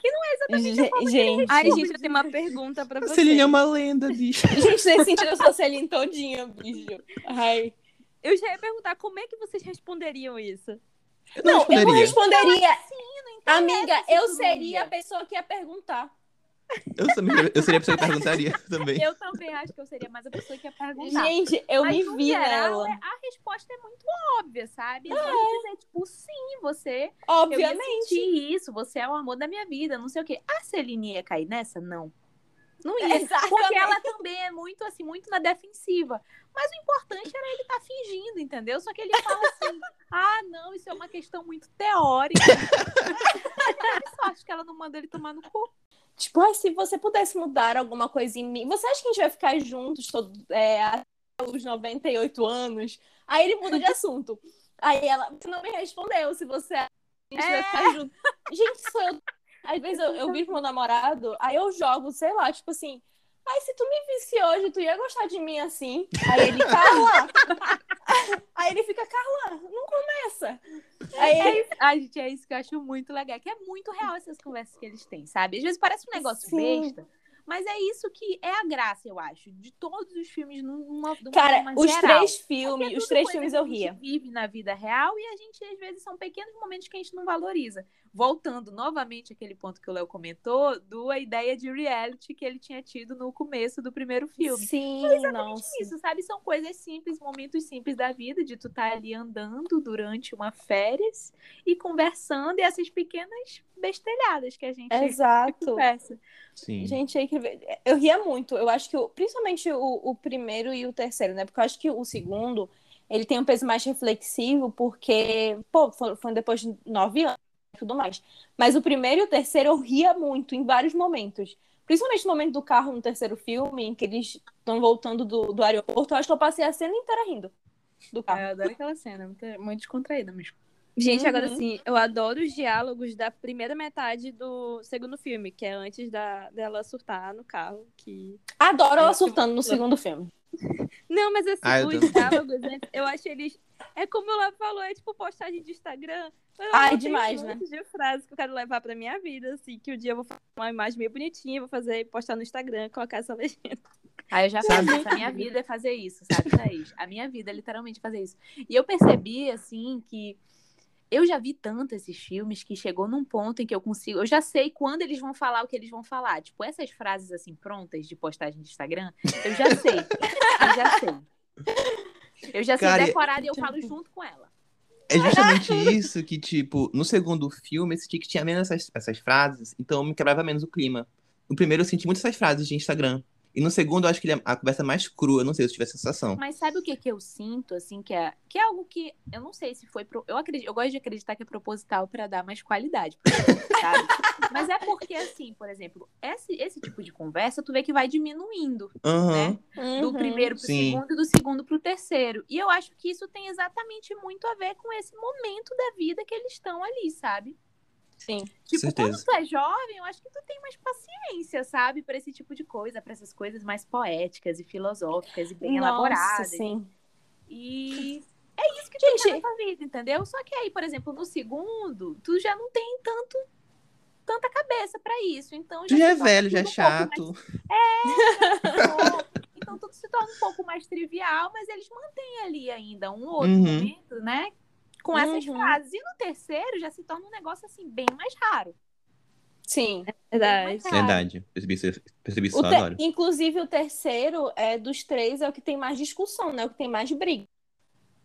que não é exatamente a forma gente, Ai, gente, eu tenho uma pergunta pra A vocês. Celine é uma lenda, bicho. gente, nesse sentido eu sou Celine todinha, bicho. Ai. Eu já ia perguntar como é que vocês responderiam isso. Eu Não, eu não responderia. responderia. Amiga, se eu tu não seria ia. a pessoa que ia perguntar. Eu, também- eu seria a pessoa que perguntaria também. Eu também acho que eu seria mais a pessoa que ia perguntar. Gente, eu Mas, me vi geral, nela. é- a resposta é muito óbvia, sabe? É dizer, tipo, sim, você Eu ia Obviamente. sentir isso, você é o amor da minha vida, não sei o quê. A Celine ia cair nessa? Não. Não ia. Exatamente. Porque ela também é muito, assim, muito na defensiva. Mas o importante era ele estar fingindo, entendeu? Só que ele fala assim: ah, não, isso é uma questão muito teórica. Eu só acho que ela não manda ele tomar no cu. Tipo, ai, se você pudesse mudar alguma coisa em mim, você acha que a gente vai ficar juntos todo, é, até os 98 anos? Aí ele muda de assunto. Aí ela, você não me respondeu se você acha que a gente vai ficar junto. Gente, sou eu. Às vezes eu, eu vejo meu namorado, aí eu jogo, sei lá, tipo assim. Ai, se tu me visse hoje, tu ia gostar de mim assim. Aí ele, Carla! Aí ele fica, Carla, não começa. Aí É isso. Ai, gente, é isso que eu acho muito legal. Que é muito real essas conversas que eles têm, sabe? Às vezes parece um negócio Sim. besta. Mas é isso que é a graça, eu acho, de todos os filmes numa, de uma Cara, os geral. três filmes, é os três filmes eu a gente ria. vive na vida real e a gente, às vezes, são pequenos momentos que a gente não valoriza. Voltando novamente àquele ponto que o Léo comentou, do a ideia de reality que ele tinha tido no começo do primeiro filme. Sim, nossa. Isso, sabe? São coisas simples, momentos simples da vida, de tu estar ali andando durante uma férias e conversando, e essas pequenas bestelhadas que a gente Exato. conversa. Sim. Gente, aí que ver. Eu ria muito. Eu acho que, principalmente o, o primeiro e o terceiro, né? Porque eu acho que o segundo, ele tem um peso mais reflexivo, porque, pô, foi, foi depois de nove anos tudo mais. Mas o primeiro e o terceiro eu ria muito em vários momentos. Principalmente no momento do carro no terceiro filme, em que eles estão voltando do, do aeroporto, eu acho que eu passei a cena inteira rindo do carro. Ah, eu adoro aquela cena, muito, muito descontraída mesmo. Gente, agora Uhum. sim, eu adoro os diálogos da primeira metade do segundo filme, que é antes da, dela surtar no carro. Que... Adoro ela Eu- surtando no segundo filme. Não, mas assim, Ah, eu os diálogos, né, eu acho eles. É como ela falou, é tipo postagem de Instagram. Ai, demais, um né? de frases que eu quero levar pra minha vida, assim, que um dia eu vou fazer uma imagem meio bonitinha, vou fazer, postar no Instagram, colocar essa legenda. Aí eu já Sabe? falei, a minha vida é fazer isso, sabe, Thaís? A minha vida é literalmente fazer isso. E eu percebi, assim, que eu já vi tanto esses filmes que chegou num ponto em que eu consigo. Eu já sei quando eles vão falar o que eles vão falar. Tipo, essas frases, assim, prontas de postagem de Instagram, eu já sei. Eu já sei. Eu já sei Cara, decorada e eu falo junto com ela. É justamente isso que, tipo, no segundo filme, eu senti que tinha menos essas, essas frases, então me quebrava menos o clima. No primeiro, eu senti muitas essas frases de Instagram. E no segundo, eu acho que ele é a conversa mais crua, eu não sei se eu tive essa sensação. Mas sabe o que, que eu sinto, assim, que é, que é algo que eu não sei se foi. Pro, eu, acredito, eu gosto de acreditar que é proposital para dar mais qualidade, sabe? Mas é porque, assim, por exemplo, esse, esse tipo de conversa, tu vê que vai diminuindo, Aham. né? Do Uhum. primeiro pro Sim. segundo e do segundo pro terceiro. E eu acho que isso tem exatamente muito a ver com esse momento da vida que eles estão ali, sabe? Sim. Tipo, Certeza. quando tu é jovem, eu acho que tu tem mais paciência, sabe? Pra esse tipo de coisa, pra essas coisas mais poéticas e filosóficas e bem Nossa, elaboradas. sim. E é isso que tu Gente- tem na tua vida, entendeu? Só que aí, por exemplo, no segundo, tu já não tem tanto tanta cabeça pra isso. Então Tu já é velho, já é tudo um pouco chato. mais- Então tudo se torna um pouco mais trivial, mas eles mantêm ali ainda um outro Uhum. momento, né? Com essas Uhum. frases. E no terceiro já se torna um negócio assim bem mais raro. Sim. Verdade. Cara. Verdade. Percebi isso, percebi O te- agora. Inclusive, o terceiro é dos três é o que tem mais discussão, né? O que tem mais briga.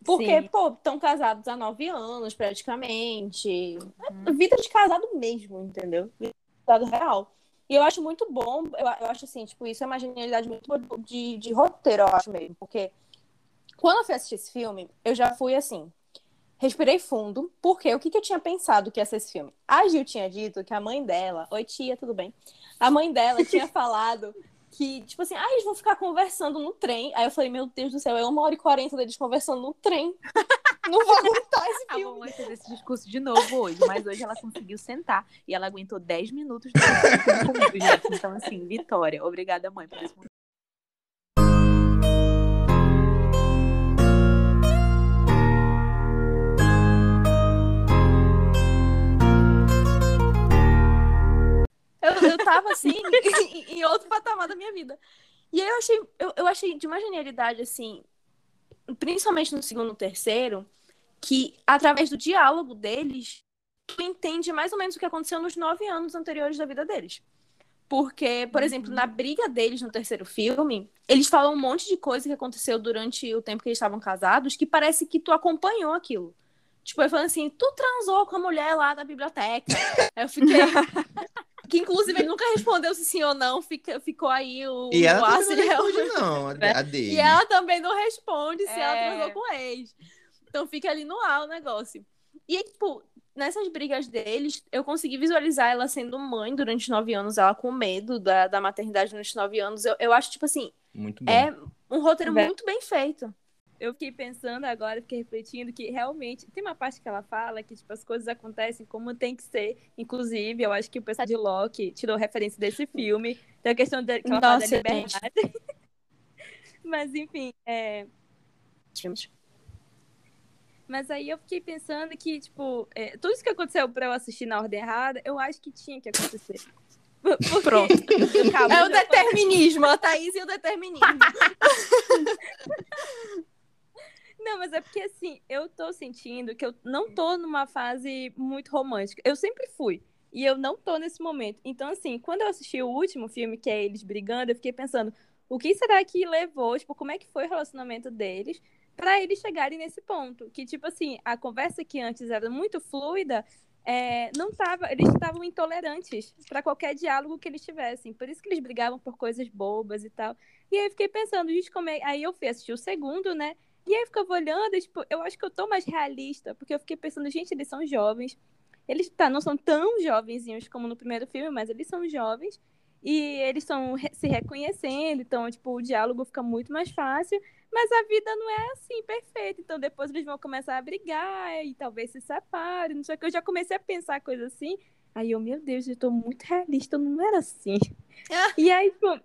Porque, Sim. pô, estão casados há nove anos, praticamente. É vida de casado mesmo, entendeu? Vida de casado real. E eu acho muito bom, eu, eu acho assim, tipo, isso é uma genialidade muito boa de, de roteiro, eu acho mesmo. Porque quando eu fui assistir esse filme, eu já fui assim, respirei fundo, porque o que, que eu tinha pensado que ia ser esse filme? A Gil tinha dito que a mãe dela, oi tia, tudo bem? A mãe dela tinha falado que, tipo assim, ah, eles vão ficar conversando no trem. Aí eu falei, meu Deus do céu, é uma hora e quarenta deles conversando no trem. Não vou aguentar esse A filme. mamãe fez esse discurso de novo hoje, mas hoje ela conseguiu sentar e ela aguentou 10 minutos discutindo comigo, gente. Então, assim, vitória. Obrigada, mãe, por esse Eu, eu tava assim, em, em outro patamar da minha vida. E aí eu achei, eu, eu achei de uma genialidade, assim, principalmente no segundo e terceiro, que através do diálogo deles, tu entende mais ou menos o que aconteceu nos nove anos anteriores da vida deles. Porque, por exemplo, na briga deles no terceiro filme, eles falam um monte de coisa que aconteceu durante o tempo que eles estavam casados, que parece que tu acompanhou aquilo. Tipo, ele falando assim, tu transou com a mulher lá da biblioteca. Aí eu fiquei. que inclusive ele nunca respondeu se sim ou não, fica, ficou aí o. E ela ar, se realmente- responde, não, a- a dele. e ela também não responde se ela É. transou com o ex. Então fica ali no ar o negócio. E aí, tipo, nessas brigas deles, eu consegui visualizar ela sendo mãe durante nove anos, ela com medo da, da maternidade durante nove anos. Eu, eu acho, tipo assim, Muito bom. é um roteiro Vé- muito bem feito. Eu fiquei pensando agora, fiquei refletindo que realmente tem uma parte que ela fala que tipo as coisas acontecem como tem que ser. Inclusive, eu acho que o pessoal de Loki tirou referência desse filme, da questão da, que ela fala da Nossa, liberdade. Mas enfim, é, mas aí eu fiquei pensando que, tipo, é, tudo isso que aconteceu pra eu assistir na ordem errada, eu acho que tinha que acontecer. Por- Porque... Pronto. Calma, É o determinismo, a Thaís e o determinismo. Não, mas é porque assim, eu tô sentindo que eu não tô numa fase muito romântica. Eu sempre fui. E eu não tô nesse momento. Então, assim, quando eu assisti o último filme, que é eles brigando, eu fiquei pensando, o que será que levou, tipo, como é que foi o relacionamento deles pra eles chegarem nesse ponto? Que, tipo assim, a conversa que antes era muito fluida, é, não tava, eles estavam intolerantes pra qualquer diálogo que eles tivessem. Por isso que eles brigavam por coisas bobas e tal. E aí eu fiquei pensando, gente, como é... Aí eu fui assistir o segundo, né? E aí eu ficava olhando, e, tipo, eu acho que eu tô mais realista, porque eu fiquei pensando, gente, eles são jovens. Eles tá, não são tão jovenzinhos como no primeiro filme, mas eles são jovens. E eles estão se reconhecendo, então, tipo, o diálogo fica muito mais fácil. Mas a vida não é assim, perfeita. Então depois eles vão começar a brigar e talvez se separem. Não sei o que. Eu já comecei a pensar coisa assim. Aí eu, meu Deus, eu tô muito realista, eu não era assim. e aí, tipo,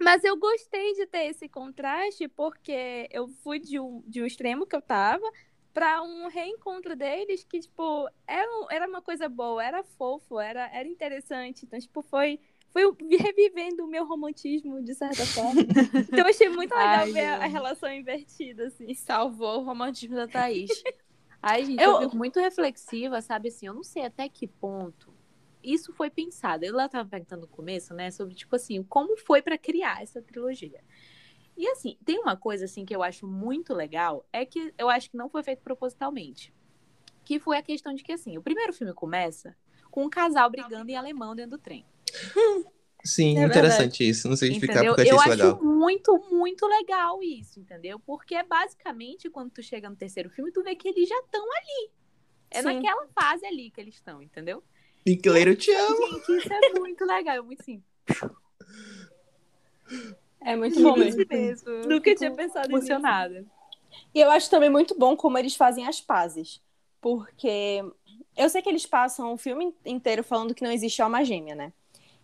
mas eu gostei de ter esse contraste, porque eu fui de um, de um extremo que eu tava para um reencontro deles que, tipo, era, era uma coisa boa, era fofo, era, era interessante. Então, tipo, foi, foi revivendo o meu romantismo, de certa forma. então, eu achei muito legal Ai, ver a, a relação invertida, assim. Salvou o romantismo da Thaís. Ai, gente, Eu- eu... fico muito reflexiva, sabe assim, eu não sei até que ponto isso foi pensado. Eu lá tava perguntando no começo, né, sobre, tipo assim, como foi pra criar essa trilogia. E assim, tem uma coisa assim que eu acho muito legal, é que eu acho que não foi feito propositalmente. Que foi a questão de que, assim, o primeiro filme começa com um casal brigando em alemão dentro do trem. Sim, É interessante isso. Não sei explicar Entendeu? porque eu Eu achei isso acho legal. muito, muito legal isso, entendeu? Porque é basicamente quando tu chega no terceiro filme, tu vê que eles já estão ali. É Sim. naquela fase ali que eles estão, entendeu? Linklater, eu te amo. Gente, isso é muito legal, é muito simples. É muito bom mesmo. mesmo. Nunca tinha pensado nisso. emocionada. E eu acho também muito bom como eles fazem as pazes. Porque eu sei que eles passam o filme inteiro falando que não existe alma gêmea, né?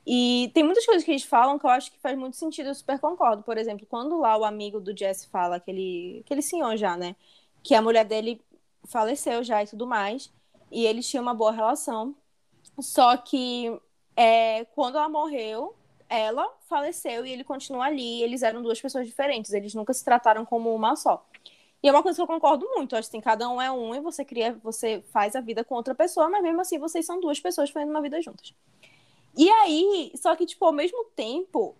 E tem muitas coisas que eles falam que eu acho que faz muito sentido, eu super concordo. Por exemplo, quando lá o amigo do Jesse fala, aquele, aquele senhor já, né? Que a mulher dele faleceu já e tudo mais. E eles tinham uma boa relação. Só que é, quando ela morreu, ela faleceu e ele continua ali. Eles eram duas pessoas diferentes. Eles nunca se trataram como uma só. E é uma coisa que eu concordo muito. Acho que assim, cada um é um e você cria, você faz a vida com outra pessoa, mas mesmo assim vocês são duas pessoas fazendo uma vida juntas. E aí, só que, tipo, ao mesmo tempo,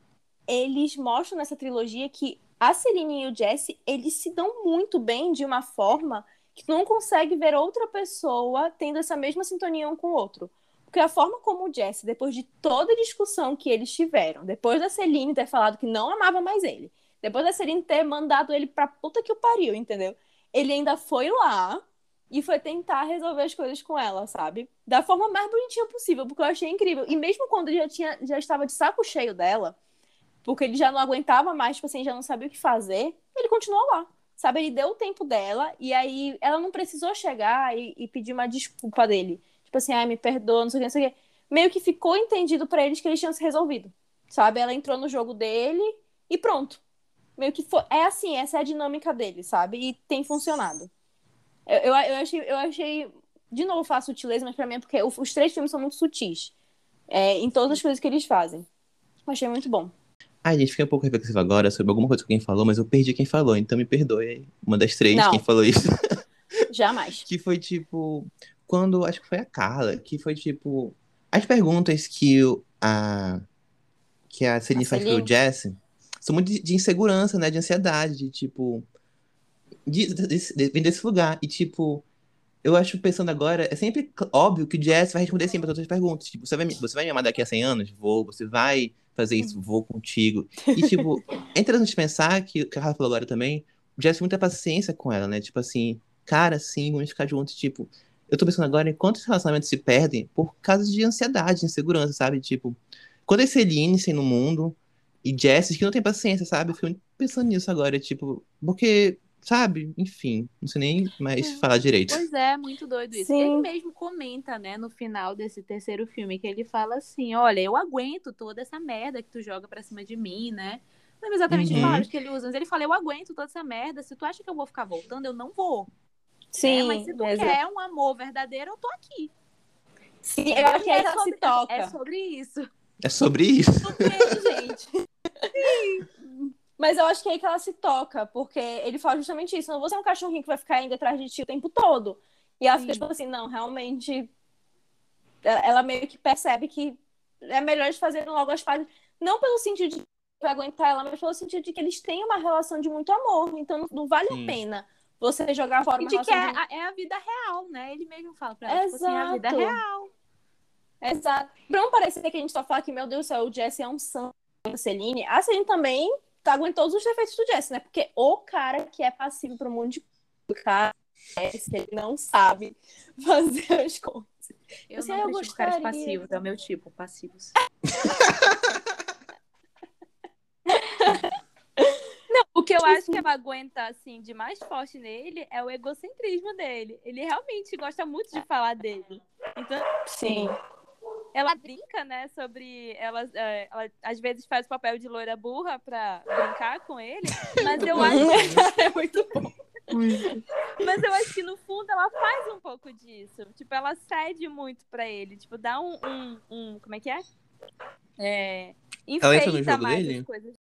eles mostram nessa trilogia que a Celine e o Jesse, eles se dão muito bem de uma forma que tu não consegue ver outra pessoa tendo essa mesma sintonia um com o outro. Porque a forma como o Jesse, depois de toda a discussão que eles tiveram, depois da Celine ter falado que não amava mais ele, depois da Celine ter mandado ele pra puta que o pariu, entendeu? Ele ainda foi lá e foi tentar resolver as coisas com ela, sabe? Da forma mais bonitinha possível, porque eu achei incrível. E mesmo quando ele já, tinha, já estava de saco cheio dela, porque ele já não aguentava mais, tipo assim, já não sabia o que fazer, ele continuou lá. Sabe, ele deu o tempo dela e aí ela não precisou chegar e, e pedir uma desculpa dele. Tipo assim, ai, me perdoa, não sei o que, não sei o que. Meio que ficou entendido pra eles que eles tinham se resolvido. Sabe? Ela entrou no jogo dele e pronto. Meio que foi. É assim, essa é a dinâmica dele, sabe? E tem funcionado. Eu, eu, eu achei, eu achei. De novo, faço sutileza, mas pra mim é porque os três filmes são muito sutis. é, em todas as coisas que eles fazem. Eu achei muito bom. Ai, gente, fiquei um pouco reflexivo agora sobre alguma coisa que alguém falou, mas eu perdi quem falou, então me perdoe aí. Uma das três, Não. quem falou isso. Jamais. Que foi tipo. Quando. Acho que foi a Carla, que foi tipo. As perguntas que o- a. Que a Celine faz pro? Jesse são muito de, de insegurança, né? De ansiedade, de tipo. De, de, vem desse lugar. E tipo. Eu acho, pensando agora, é sempre óbvio que o Jesse vai responder sempre as perguntas. Tipo, você vai, me- você vai me amar daqui a 100 anos? Vou. Você vai fazer isso? Vou contigo. E, tipo, é interessante pensar que, que a Rafa falou agora também, o Jesse tem muita paciência com ela, né? Tipo assim, cara, sim, vamos ficar juntos. Tipo, eu tô pensando agora em quantos relacionamentos se perdem por causa de ansiedade, insegurança, sabe? Tipo, quando é Celine sem no mundo e Jesse que não tem paciência, sabe? Eu fico muito pensando nisso agora, tipo, porque, sabe? Enfim, não sei nem mais falar direito. Pois é, muito doido isso. Sim. Ele mesmo comenta, né, no final desse terceiro filme, que ele fala assim: olha, eu aguento toda essa merda que tu joga pra cima de mim, né? Não lembro exatamente as Uhum. palavras que ele usa, mas ele fala: eu aguento toda essa merda. Se tu acha que eu vou ficar voltando, eu não vou. Sim, né? Mas se tu exato. quer um amor verdadeiro, eu tô aqui. Sim, eu acho que é ela se sobre, toca. é sobre isso. É sobre isso. gente. Mas eu acho que é aí que ela se toca, porque ele fala justamente isso. Não vou ser um cachorrinho que vai ficar indo atrás de ti o tempo todo. E ela fica Sim. tipo assim, não, realmente. Ela meio que percebe que é melhor eles fazerem logo as pazes. Não pelo sentido de aguentar ela, mas pelo sentido de que eles têm uma relação de muito amor. Então não, não vale Sim. a pena você jogar fora uma de que é, relação de a- é a vida real, né? Ele mesmo fala pra ela, tipo assim, a vida Exato. real. Exato. Pra não parecer que a gente só fala que, meu Deus do céu, o Jesse é um santo da Celine, a Celine também tá aguentando todos os defeitos do Jesse, né? Porque o cara que é passivo pro mundo de o cara Jesse, ele não sabe fazer as coisas. Eu Assim, não eu prefiro caras gostaria. passivos, é o meu tipo, passivos. Não, o que eu acho que ela aguenta, assim, de mais forte nele é o egocentrismo dele. Ele realmente gosta muito de falar dele. Então, Sim. ela brinca, né, sobre. Ela, é, ela às vezes faz o papel de loira burra pra brincar com ele, mas eu acho, é muito bom. mas eu acho que no fundo ela faz um pouco disso. Tipo, ela cede muito pra ele. Tipo, dá um. um, um- como é que é? É. Enfeita mais dele? as coisas.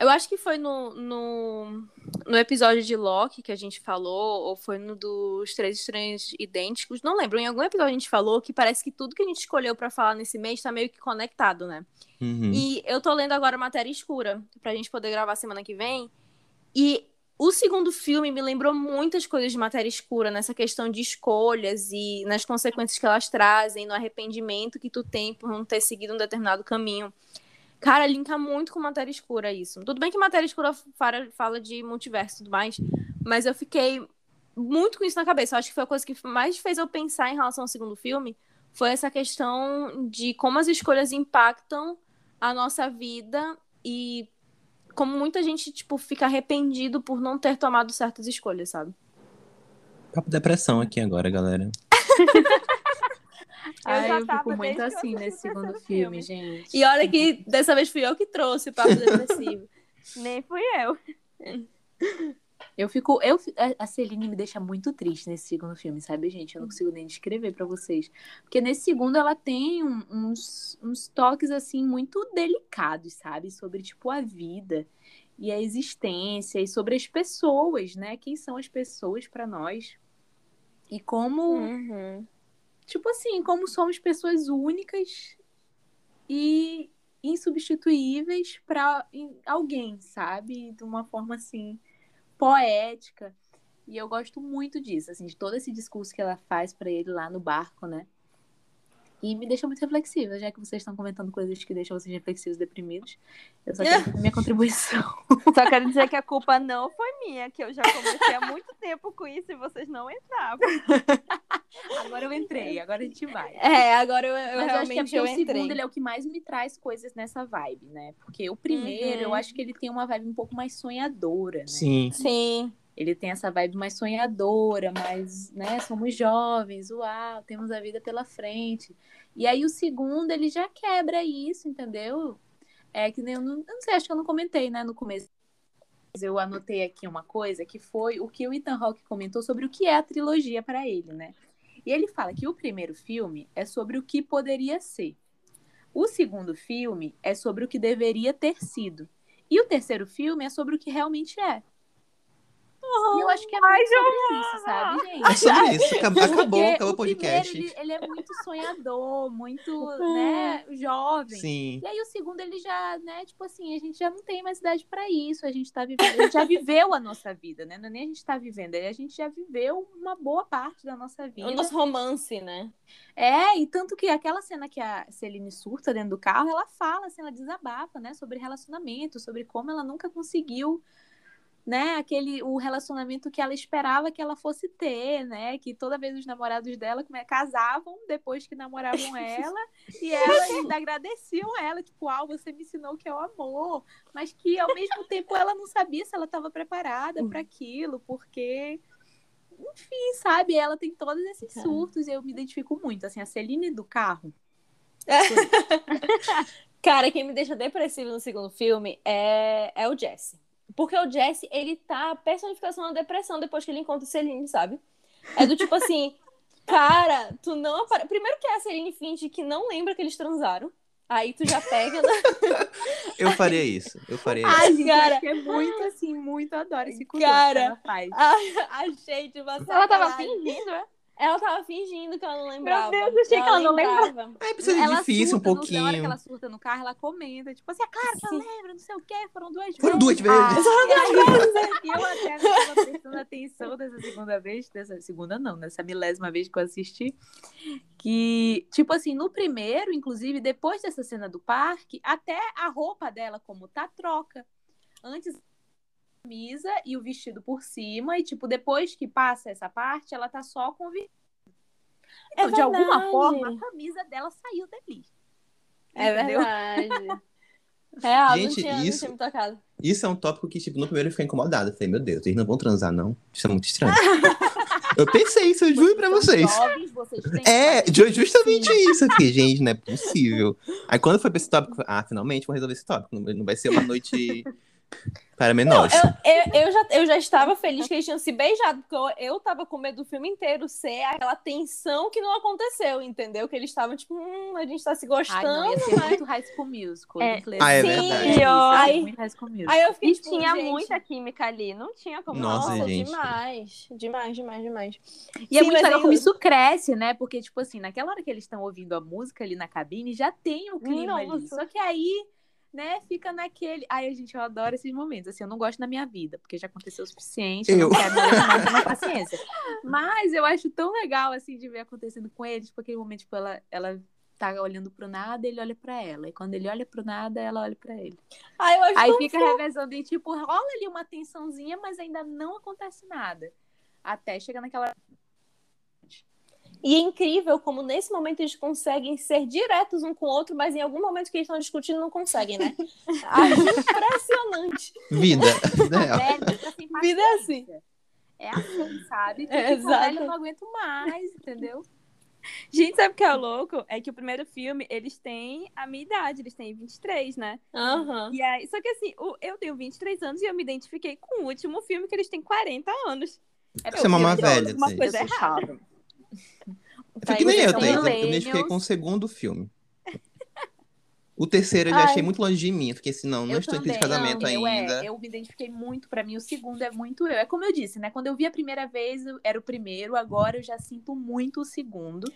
Eu acho que foi no, no, no episódio de Loki que a gente falou, ou foi no dos Três Estranhos Idênticos, não lembro. Em algum episódio a gente falou que parece que tudo que a gente escolheu pra falar nesse mês tá meio que conectado, né? Uhum. E eu tô lendo agora Matéria Escura, pra gente poder gravar semana que vem. E o segundo filme me lembrou muitas coisas de Matéria Escura, nessa questão de escolhas e nas consequências que elas trazem, no arrependimento que tu tem por não ter seguido um determinado caminho. Cara, linka muito com Matéria Escura isso. Tudo bem que Matéria Escura fala, de multiverso e tudo mais, mas eu fiquei muito com isso na cabeça. Eu acho que foi a coisa que mais fez eu pensar em relação ao segundo filme, foi essa questão de como as escolhas impactam a nossa vida e como muita gente, tipo, fica arrependido por não ter tomado certas escolhas, sabe? Papo depressão aqui agora, galera. Ai, já eu fico tava muito que eu assim nesse segundo filme, filme. gente. E olha que dessa vez fui eu que trouxe o papo depressivo. Nem fui eu. Eu fico. Eu, a- Celine me deixa muito triste nesse segundo filme, sabe, gente? Eu não consigo nem descrever pra vocês. Porque nesse segundo ela tem um- uns, uns toques, assim, muito delicados, sabe? Sobre, tipo, a vida e a existência e sobre as pessoas, né? Quem são as pessoas pra nós. E como. Uhum. Tipo assim, como somos pessoas únicas e insubstituíveis para alguém, sabe? De uma forma assim poética. E eu gosto muito disso, assim, de todo esse discurso que ela faz para ele lá no barco, né? E me deixa muito reflexiva, já que vocês estão comentando coisas que deixam vocês reflexivos e deprimidos. Eu só quero fazer minha contribuição. Só quero dizer que a culpa não foi minha, que eu já comecei há muito tempo com isso e vocês não entravam. Agora eu entrei, agora a gente vai. É, agora eu, eu Mas eu acho que é realmente eu o entrei. segundo ele é o que mais me traz coisas nessa vibe, né? Porque o primeiro, eu Uhum. acho que ele tem uma vibe um pouco mais sonhadora, né? Sim. Sim. Ele tem essa vibe mais sonhadora, mais, né? Somos jovens, uau, temos a vida pela frente. E aí o segundo, ele já quebra isso, entendeu? É que eu não, eu não sei, acho que eu não comentei, né, no começo. Eu anotei aqui uma coisa que foi o que o Ethan Hawke comentou sobre o que é a trilogia para ele, né? E ele fala que o primeiro filme é sobre o que poderia ser. O segundo filme é sobre o que deveria ter sido. E o terceiro filme é sobre o que realmente é. E eu acho que é muito sobre isso, sabe, gente? É sobre isso. Acabou, acabou, o o podcast. primeiro, ele, ele é muito sonhador, muito, né, jovem. Sim. E aí o segundo, ele já, né, tipo assim, a gente já não tem mais idade pra isso, a gente tá vivendo, a gente já viveu a nossa vida, né? Não é nem a gente tá vivendo, é a gente já viveu uma boa parte da nossa vida. O nosso romance, né? É, e tanto que aquela cena que a Celine surta dentro do carro, ela fala, assim, ela desabafa, né, sobre relacionamento, sobre como ela nunca conseguiu, né, aquele, o relacionamento que ela esperava que ela fosse ter, né, que toda vez os namorados dela come- casavam depois que namoravam ela, e ela ainda agradeciam ela, tipo, ah, você me ensinou que é o amor, mas que ao mesmo tempo ela não sabia se ela estava preparada para aquilo, porque enfim, sabe? Ela tem todos esses É. surtos e eu me identifico muito. Assim, a Celine do carro. Cara, quem me deixa depressivo no segundo filme é, é o Jesse. Porque o Jesse, ele tá a personificação da depressão depois que ele encontra o Celine, sabe? É do tipo assim, cara, tu não apare... Primeiro que a Celine finge que não lembra que eles transaram. Aí tu já pega. né? Eu faria isso. Eu faria isso. Ai, cara. acho que é muito assim, muito adoro esse curso Cara. que ela faz. A- Achei de uma Ela tava fingindo, é? Ela tava fingindo que ela não lembrava. Deus, eu achei que ela não lembrava. É, precisa de ela difícil um no- Na hora que pouquinho. ela surta no carro, ela comenta, tipo assim, ah, claro que eu Sim. lembro, não sei o quê, foram duas Foram vezes. duas vezes. Ah, e eu até não estava prestando atenção dessa segunda vez, dessa segunda não, nessa milésima vez que eu assisti, que, tipo assim, no primeiro, inclusive, depois dessa cena do parque, até a roupa dela, como tá, troca. Antes camisa e o vestido por cima, e tipo, depois que passa essa parte, ela tá só com o vestido. É Então, de alguma forma, a camisa dela saiu dali. É Entendeu? verdade. Real, Gente, não, tinha, não isso- tinha me tocado. Isso é um tópico que, tipo, no primeiro eu fiquei incomodado. Eu falei, meu Deus, eles não vão transar, não? Isso é muito estranho. eu pensei isso, eu juro pra São vocês. Jovens, vocês É, justamente isso aqui, gente, não é possível. Aí quando foi pra esse tópico, eu falei, ah, finalmente vou resolver esse tópico. Não vai ser uma noite Para menores. Eu, eu, eu já, eu já estava feliz que eles tinham se beijado, porque eu, eu tava com medo do filme inteiro ser aquela tensão que não aconteceu, entendeu? Que eles estavam tipo, hum, a gente tá se Ai, gostando, não, ia ser mas... muito High School Musical. É. Ah, é Sim, verdade. Isso, ai. muito High School Musical. Aí eu fiquei E tipo, tinha gente, muita química ali, não tinha como Nossa, não. gente. demais, demais, demais, demais. E é Sim, muito mas legal aí como eu- isso cresce, né? Porque, tipo assim, naquela hora que eles estão ouvindo a música ali na cabine, já tem o clima ali. Nossa. Só que aí, né, fica naquele. Ai, gente, eu adoro esses momentos. Assim, eu não gosto na minha vida, porque já aconteceu o suficiente. Eu, Eu. não quero mais, tenho paciência. Mas eu acho tão legal, assim, de ver acontecendo com eles, tipo, aquele momento, tipo, ela. ela Tá olhando pro nada, ele olha pra ela. E quando ele olha pro nada, ela olha pra ele. Acho Aí fica revezando e, tipo, rola ali uma tensãozinha, mas ainda não acontece nada. Até chega naquela E é incrível como nesse momento eles conseguem ser diretos um com o outro, mas em algum momento que eles estão discutindo não conseguem, né? Acho impressionante. Vida. Vida real. velho, tá sem Vida é assim. É assim, sabe? Tipo, É, exato. velho, eu não aguento mais, entendeu? Gente, sabe o que é louco? É que o primeiro filme, eles têm a minha idade, eles têm 23, né? Aham. E aí, só que assim, eu tenho 23 anos e eu me identifiquei com o último filme que eles têm 40 anos. Você é uma má velha, Uma coisa errada. Foi que nem eu, Thaís. Eu me identifiquei com o segundo filme. O terceiro eu já Ai. achei muito longe de mim. Fiquei assim, não, não Eu estou em também, crise de casamento não, eu, é, ainda. eu me identifiquei muito, pra mim o segundo é muito eu. É como eu disse, né? Quando eu vi a primeira vez, eu- era o primeiro, agora eu já sinto muito o segundo.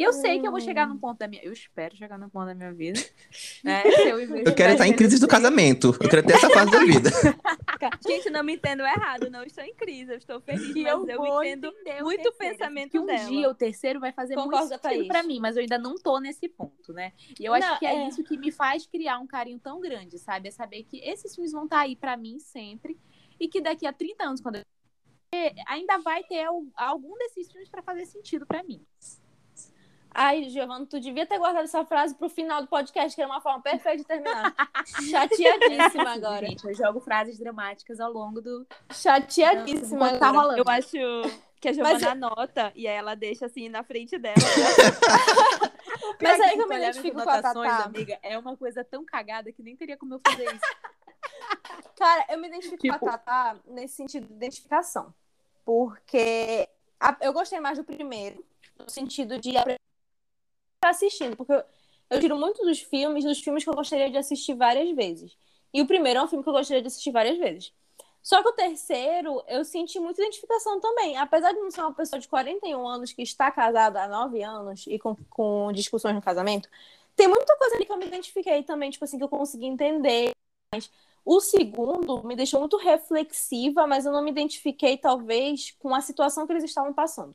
E eu sei que eu vou chegar num ponto da minha. Eu espero chegar num ponto da minha vida. Né? Eu, Eu quero estar em crise do casamento. Eu quero ter essa fase da vida. Gente, não me entendo errado, não estou em crise, eu estou feliz, que mas eu, eu, entendo muito o terceiro, pensamento que um dela. dia o terceiro vai fazer Concordo, muito sentido pra mim, mas eu ainda não tô nesse ponto, né? E eu acho Não, que é, é. isso que me faz criar um carinho tão grande, sabe? É saber que esses filmes vão estar aí pra mim sempre e que daqui a 30 anos, quando eu ainda vai ter al- algum desses filmes pra fazer sentido pra mim. Ai, Giovana, tu devia ter guardado essa frase pro final do podcast, que era uma forma perfeita de terminar. Chateadíssima agora. Gente, eu jogo frases dramáticas ao longo do. Chateadíssima tá rolando. Eu acho que a Giovana Mas- anota e aí ela deixa assim na frente dela. Mas aí que eu me identifico com a Tatá. amiga, é uma coisa tão cagada que nem teria como eu fazer isso. Cara, eu me identifico Tipo- com a Tatá nesse sentido de identificação. Porque a- eu gostei mais do primeiro, no sentido de aprender assistindo. Porque eu, eu tiro muito dos filmes, dos filmes que eu gostaria de assistir várias vezes. E o primeiro é um filme que eu gostaria de assistir várias vezes. Só que o terceiro, eu senti muita identificação também. Apesar de não ser uma pessoa de 41 anos que está casada há 9 anos e com, com discussões no casamento, tem muita coisa ali que eu me identifiquei também, tipo assim, que eu consegui entender. Mas o segundo me deixou muito reflexiva, mas eu não me identifiquei, talvez, com a situação que eles estavam passando.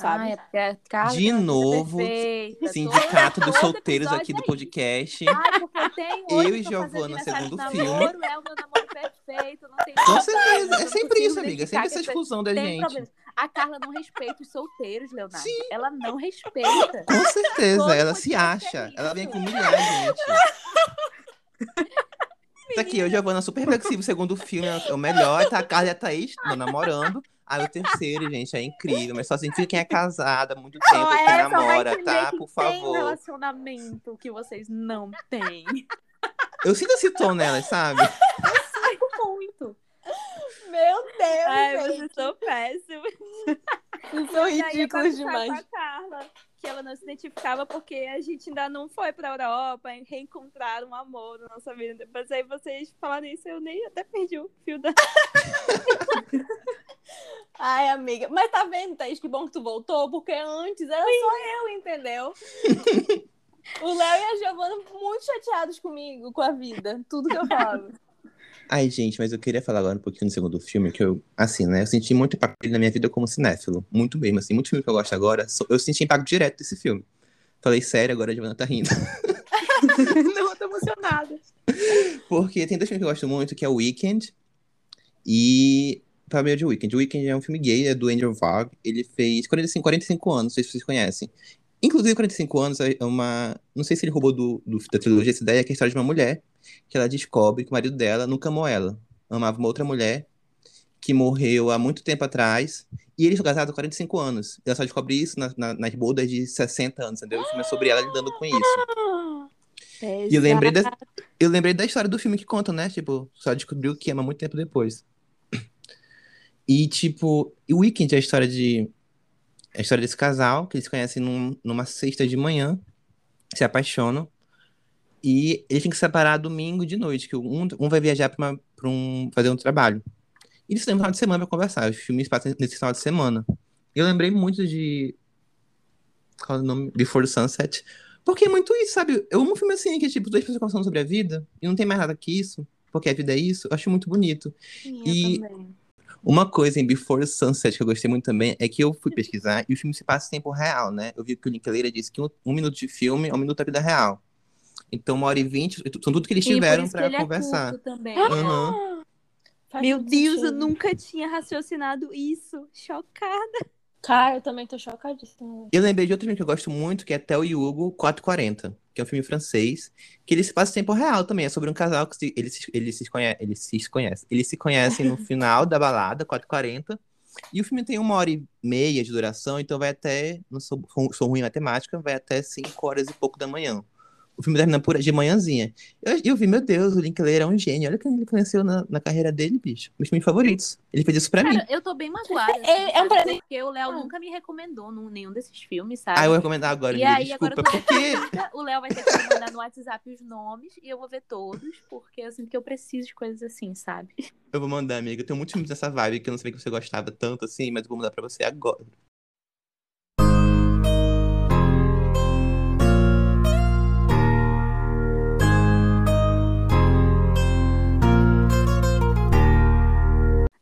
Sabe? Ah, é Carla De tem novo, perfeita, Sindicato dos solteiros aqui do é podcast. Ai, porque eu tenho Eu e Giovana, segundo de filme. namoro, É o meu namoro perfeito, não tem Com certeza. É sempre isso, amiga. É sempre essa exclusão da tem gente. problemas. A Carla não respeita os solteiros, Leonardo. Ela não respeita. Com certeza, Todo ela se é acha. Ela vem aqui humilhar a gente. Tá aqui, eu, Giovana, super flexível, segundo filme, é o melhor. Tá a Carla e a Thaís não, namorando. Aí o terceiro, gente, é incrível. Mas só significa quem é casada há muito tempo, quem namora, tá? Por Tem favor. relacionamento que vocês não têm. Eu sinto esse tom nelas, sabe? Meu Deus, Ai, gente. vocês são péssimos. Vocês são ridículos demais. com a Carla, que ela não se identificava porque a gente ainda não foi pra Europa reencontrar um amor na nossa vida. Mas aí vocês falaram isso, eu nem até perdi o fio da. Ai, amiga. Mas tá vendo, Thaís, que bom que tu voltou, porque antes era só eu, entendeu? o Léo e a Giovana muito chateados comigo, com a vida. Tudo que eu falo. Ai, gente, mas eu queria falar agora um pouquinho do segundo filme, que eu, assim, né, eu senti muito impacto na minha vida como cinéfilo. Muito mesmo, assim, muito filme que eu gosto agora, eu senti impacto direto desse filme. Falei sério, agora a Giovana tá rindo. Não, eu tô emocionada. Porque tem dois filmes que eu gosto muito, que é o Weekend e pra mim é de Weekend. O Weekend é um filme gay, é do Andrew Varg. Ele fez 45, 45 anos, não sei se vocês conhecem. Inclusive, 45 anos é uma. Não sei se ele roubou do, do- da trilogia essa ideia, que é a história de uma mulher que ela descobre que o marido dela nunca amou ela. Amava uma outra mulher que morreu há muito tempo atrás. E eles são casados há 45 anos. Ela só descobre isso na- na- nas bodas de 60 anos, entendeu? O filme é sobre ela lidando com isso. E eu lembrei, da, eu lembrei da história do filme que conta, né? Tipo, só descobriu que ama muito tempo depois. E, tipo, o Weekend é a história de. É a história desse casal, que eles se conhecem num- numa sexta de manhã, se apaixonam. E eles têm que se separar domingo de noite, que um, um vai viajar pra um, fazer um trabalho. E eles têm um final de semana pra conversar. Os filmes passam nesse final de semana. Eu lembrei muito de. Qual é o nome? Before the Sunset. Porque é muito isso, sabe? Eu amo um filme assim, que tipo, duas pessoas conversando sobre a vida, e não tem mais nada que isso, porque a vida é isso. Eu acho muito bonito. Sim, E- também. Uma coisa em Before Sunset que eu gostei muito também é que eu fui pesquisar e o filme se passa em tempo real, né? Eu vi que o Linklater disse que um, um minuto de filme é um minuto da vida real. Então, uma hora e vinte, são tudo que eles tiveram ele é conversar. curto também. Aham. Faz Meu Deus, eu sentido. nunca tinha raciocinado isso. Chocada. Cara, eu também tô chocadíssima. Eu lembrei de outro filme que eu gosto muito, que é Theo e Hugo 440, que é um filme francês, que ele se passa em tempo real também. É sobre um casal que se, eles, se- eles, se conhe, eles se conhecem. Eles se conhecem no final da balada, 440. E o filme tem uma hora e meia de duração, então vai até. Não sou, sou ruim em matemática, vai até 5 horas e pouco da manhã. O filme termina por, de manhãzinha. Eu, eu vi, meu Deus, o Linklater é um gênio. Olha o que ele conheceu na, na carreira dele, bicho. Meus filmes favoritos. Ele fez isso pra mim. Cara, eu tô bem magoada. assim, É- é um presente. Porque o Léo Ah. nunca me recomendou num- nenhum desses filmes, sabe? Ah, eu vou recomendar agora, E aí, agora Desculpa, eu tô porque. O Léo vai ter que me mandar no WhatsApp os nomes e eu vou ver todos, porque eu sinto que eu preciso de coisas assim, sabe? Eu vou mandar, amiga. Tem muitos filmes dessa vibe que eu não sabia que você gostava tanto assim, mas eu vou mandar pra você agora.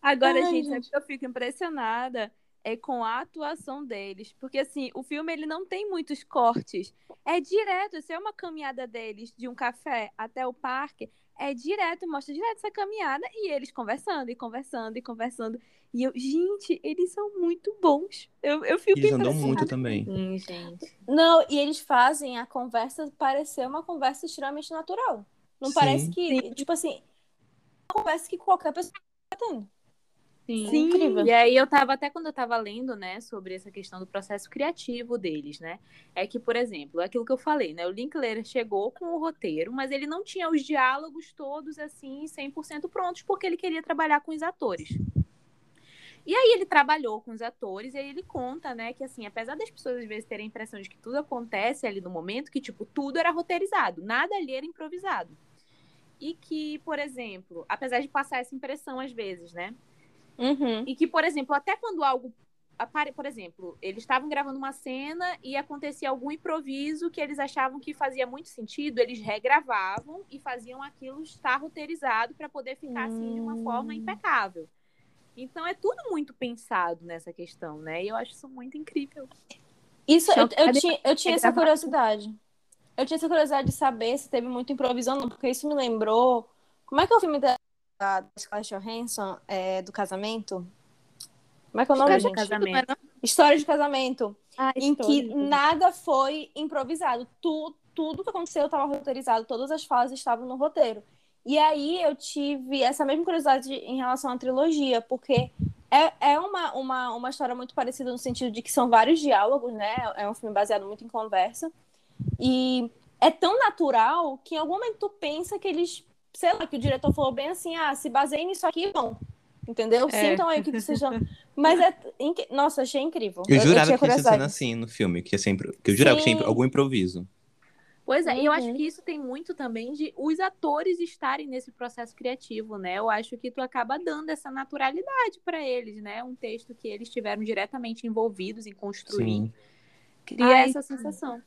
Agora, Ai, gente, gente. que eu fico impressionada é com a atuação deles, porque assim, o filme ele não tem muitos cortes. É direto, se é uma caminhada deles de um café até o parque, é direto, mostra direto essa caminhada e eles conversando e conversando e conversando. E eu, gente, eles são muito bons. Eu, eu fico Eles andam muito também. Sim, gente. Não, e eles fazem a conversa parecer uma conversa extremamente natural. Não Sim. parece que, tipo assim, uma conversa que qualquer pessoa tá tendo. Sim. Sim. Incrível. E aí eu tava, até quando eu tava lendo, né, sobre essa questão do processo criativo deles, né? É que, por exemplo, aquilo que eu falei, né? O Linklater chegou com o roteiro, mas ele não tinha os diálogos todos, assim, 100% prontos, porque ele queria trabalhar com os atores. E aí ele trabalhou com os atores e aí ele conta, né, que assim, apesar das pessoas às vezes terem a impressão de que tudo acontece ali no momento, que tipo, tudo era roteirizado, nada ali era improvisado. E que, por exemplo, apesar de passar essa impressão às vezes, né? Uhum. E que, por exemplo, até quando algo apare... por exemplo, eles estavam gravando uma cena e acontecia algum improviso que eles achavam que fazia muito sentido, eles regravavam e faziam aquilo estar roteirizado para poder ficar assim de uma forma impecável. Então é tudo muito pensado nessa questão, né? E eu acho isso muito incrível. Isso, eu, eu tinha, eu tinha É essa curiosidade. Eu tinha essa curiosidade de saber se teve muita improvisão, não, porque isso me lembrou. Como é que é o filme da, da Scarlett Johansson, é, do casamento? Como é que é o nome, História de gente? casamento. História de casamento. Ah, em que nada foi improvisado. Tu, tudo que aconteceu estava roteirizado, todas as fases estavam no roteiro. E aí eu tive essa mesma curiosidade em relação à trilogia, porque é, é uma, uma, uma história muito parecida no sentido de que são vários diálogos, né? É um filme baseado muito em conversa. E é tão natural que em algum momento tu pensa que eles, sei lá, que o diretor falou bem assim, ah, se baseiem nisso aqui, bom. Entendeu? É. Sintam aí o que vocês estão. Mas é. inc- Nossa, achei incrível. Eu jurava tinha que tinha cena assim no filme, que, ia ser impro- que eu jurava que tinha Sim. algum improviso. Pois é, e eu acho Uhum. que isso tem muito também de os atores estarem nesse processo criativo, né? Eu acho que tu acaba dando essa naturalidade para eles, né? Um texto que eles estiveram diretamente envolvidos em construir, Sim. cria Ai, essa sensação.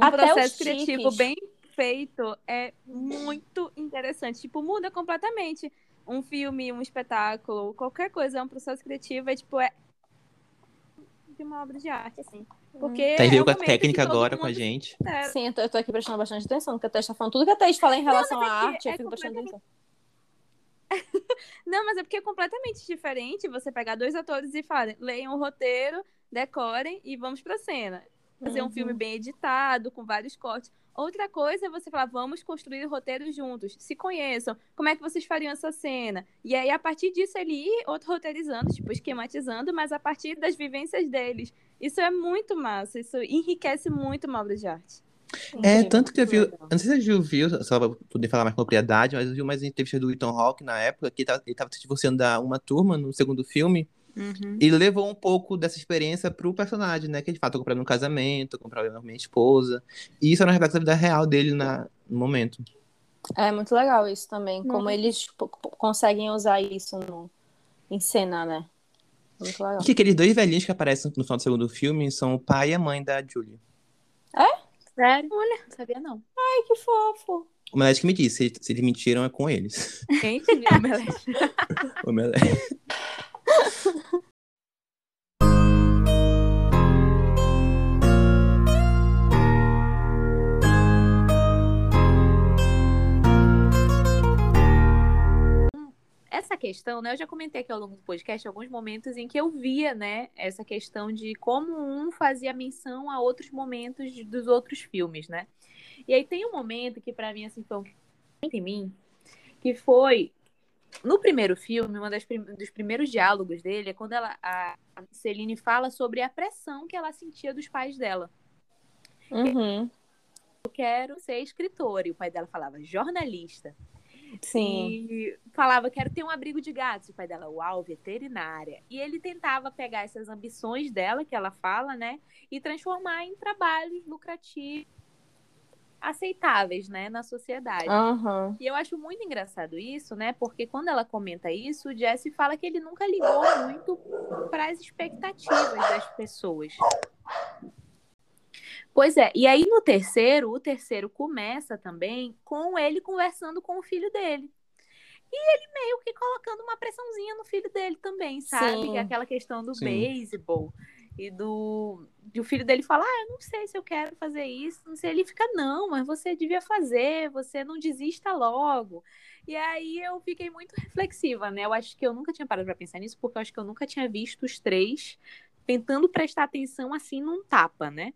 um Até processo criativo bem feito é muito interessante. Tipo, muda completamente. Um filme, um espetáculo, qualquer coisa, é um processo criativo, é tipo, é de uma obra de arte, assim. Porque Tá aí é com a que técnica agora com a gente. Sim, eu tô, eu tô aqui prestando bastante atenção, porque a Thaís tá falando tudo que a Thaís fala em relação mas é à que arte, eu é fico prestando atenção. Não, mas é porque é completamente diferente você pegar dois atores e falarem, leiam o roteiro, decorem e vamos pra cena. Fazer um Uhum. filme bem editado, com vários cortes. Outra coisa é você falar, vamos construir o roteiro juntos, se conheçam, como é que vocês fariam essa cena? E aí, a partir disso, ele ir outro roteirizando, tipo, esquematizando, mas a partir das vivências deles. Isso é muito massa, isso enriquece muito uma obra de arte. É, tanto que eu vi. legal. não sei se a Gil viu, só pra poder falar mais com propriedade, mas eu vi umas entrevistas do Ethan Hawke na época, que ele tava, ele tava se divorciando da uma turma no segundo filme, Uhum. e levou um pouco dessa experiência pro personagem, né? Que de fato, comprando um casamento, comprando uma esposa. E isso era um reflexo da vida real dele na, no momento. É muito legal isso também, como Nossa. eles tipo, conseguem usar isso no, em cena, né? Muito legal. Que aqueles dois velhinhos que aparecem no final do segundo filme são o pai e a mãe da Julie. Sério? Olha, não sabia não. Ai, que fofo. O Melete que me disse, se, se eles mentiram é com eles. Gente, meu Melete. O Melete. Essa questão, né? Eu já comentei aqui ao longo do podcast alguns momentos em que eu via, né, essa questão de como um fazia menção a outros momentos de- dos outros filmes, né? E aí tem um momento que pra mim assim foi um em mim, que foi no primeiro filme, um dos primeiros diálogos dele é quando ela, a Celine fala sobre a pressão que ela sentia dos pais dela. Uhum. Eu quero ser escritora. E o pai dela falava jornalista. Sim. E falava, quero ter um abrigo de gatos. E o pai dela, uau, veterinária. E ele tentava pegar essas ambições dela, que ela fala, né? E transformar em trabalhos lucrativos, aceitáveis, né? Na sociedade. Aham. E eu acho muito engraçado isso, né? Porque quando ela comenta isso, o Jesse fala que ele nunca ligou muito para as expectativas das pessoas. Pois é, e aí no terceiro, o terceiro começa também com ele conversando com o filho dele. E ele meio que colocando uma pressãozinha no filho dele também, sabe? Sim. Aquela questão do Sim. beisebol e do o filho dele falar, ah, eu não sei se eu quero fazer isso, não sei. Ele fica, não, mas você devia fazer, você não desista logo. E aí eu fiquei muito reflexiva, né? Eu acho que eu nunca tinha parado pra pensar nisso, porque eu acho que eu nunca tinha visto os três tentando prestar atenção assim num tapa, né?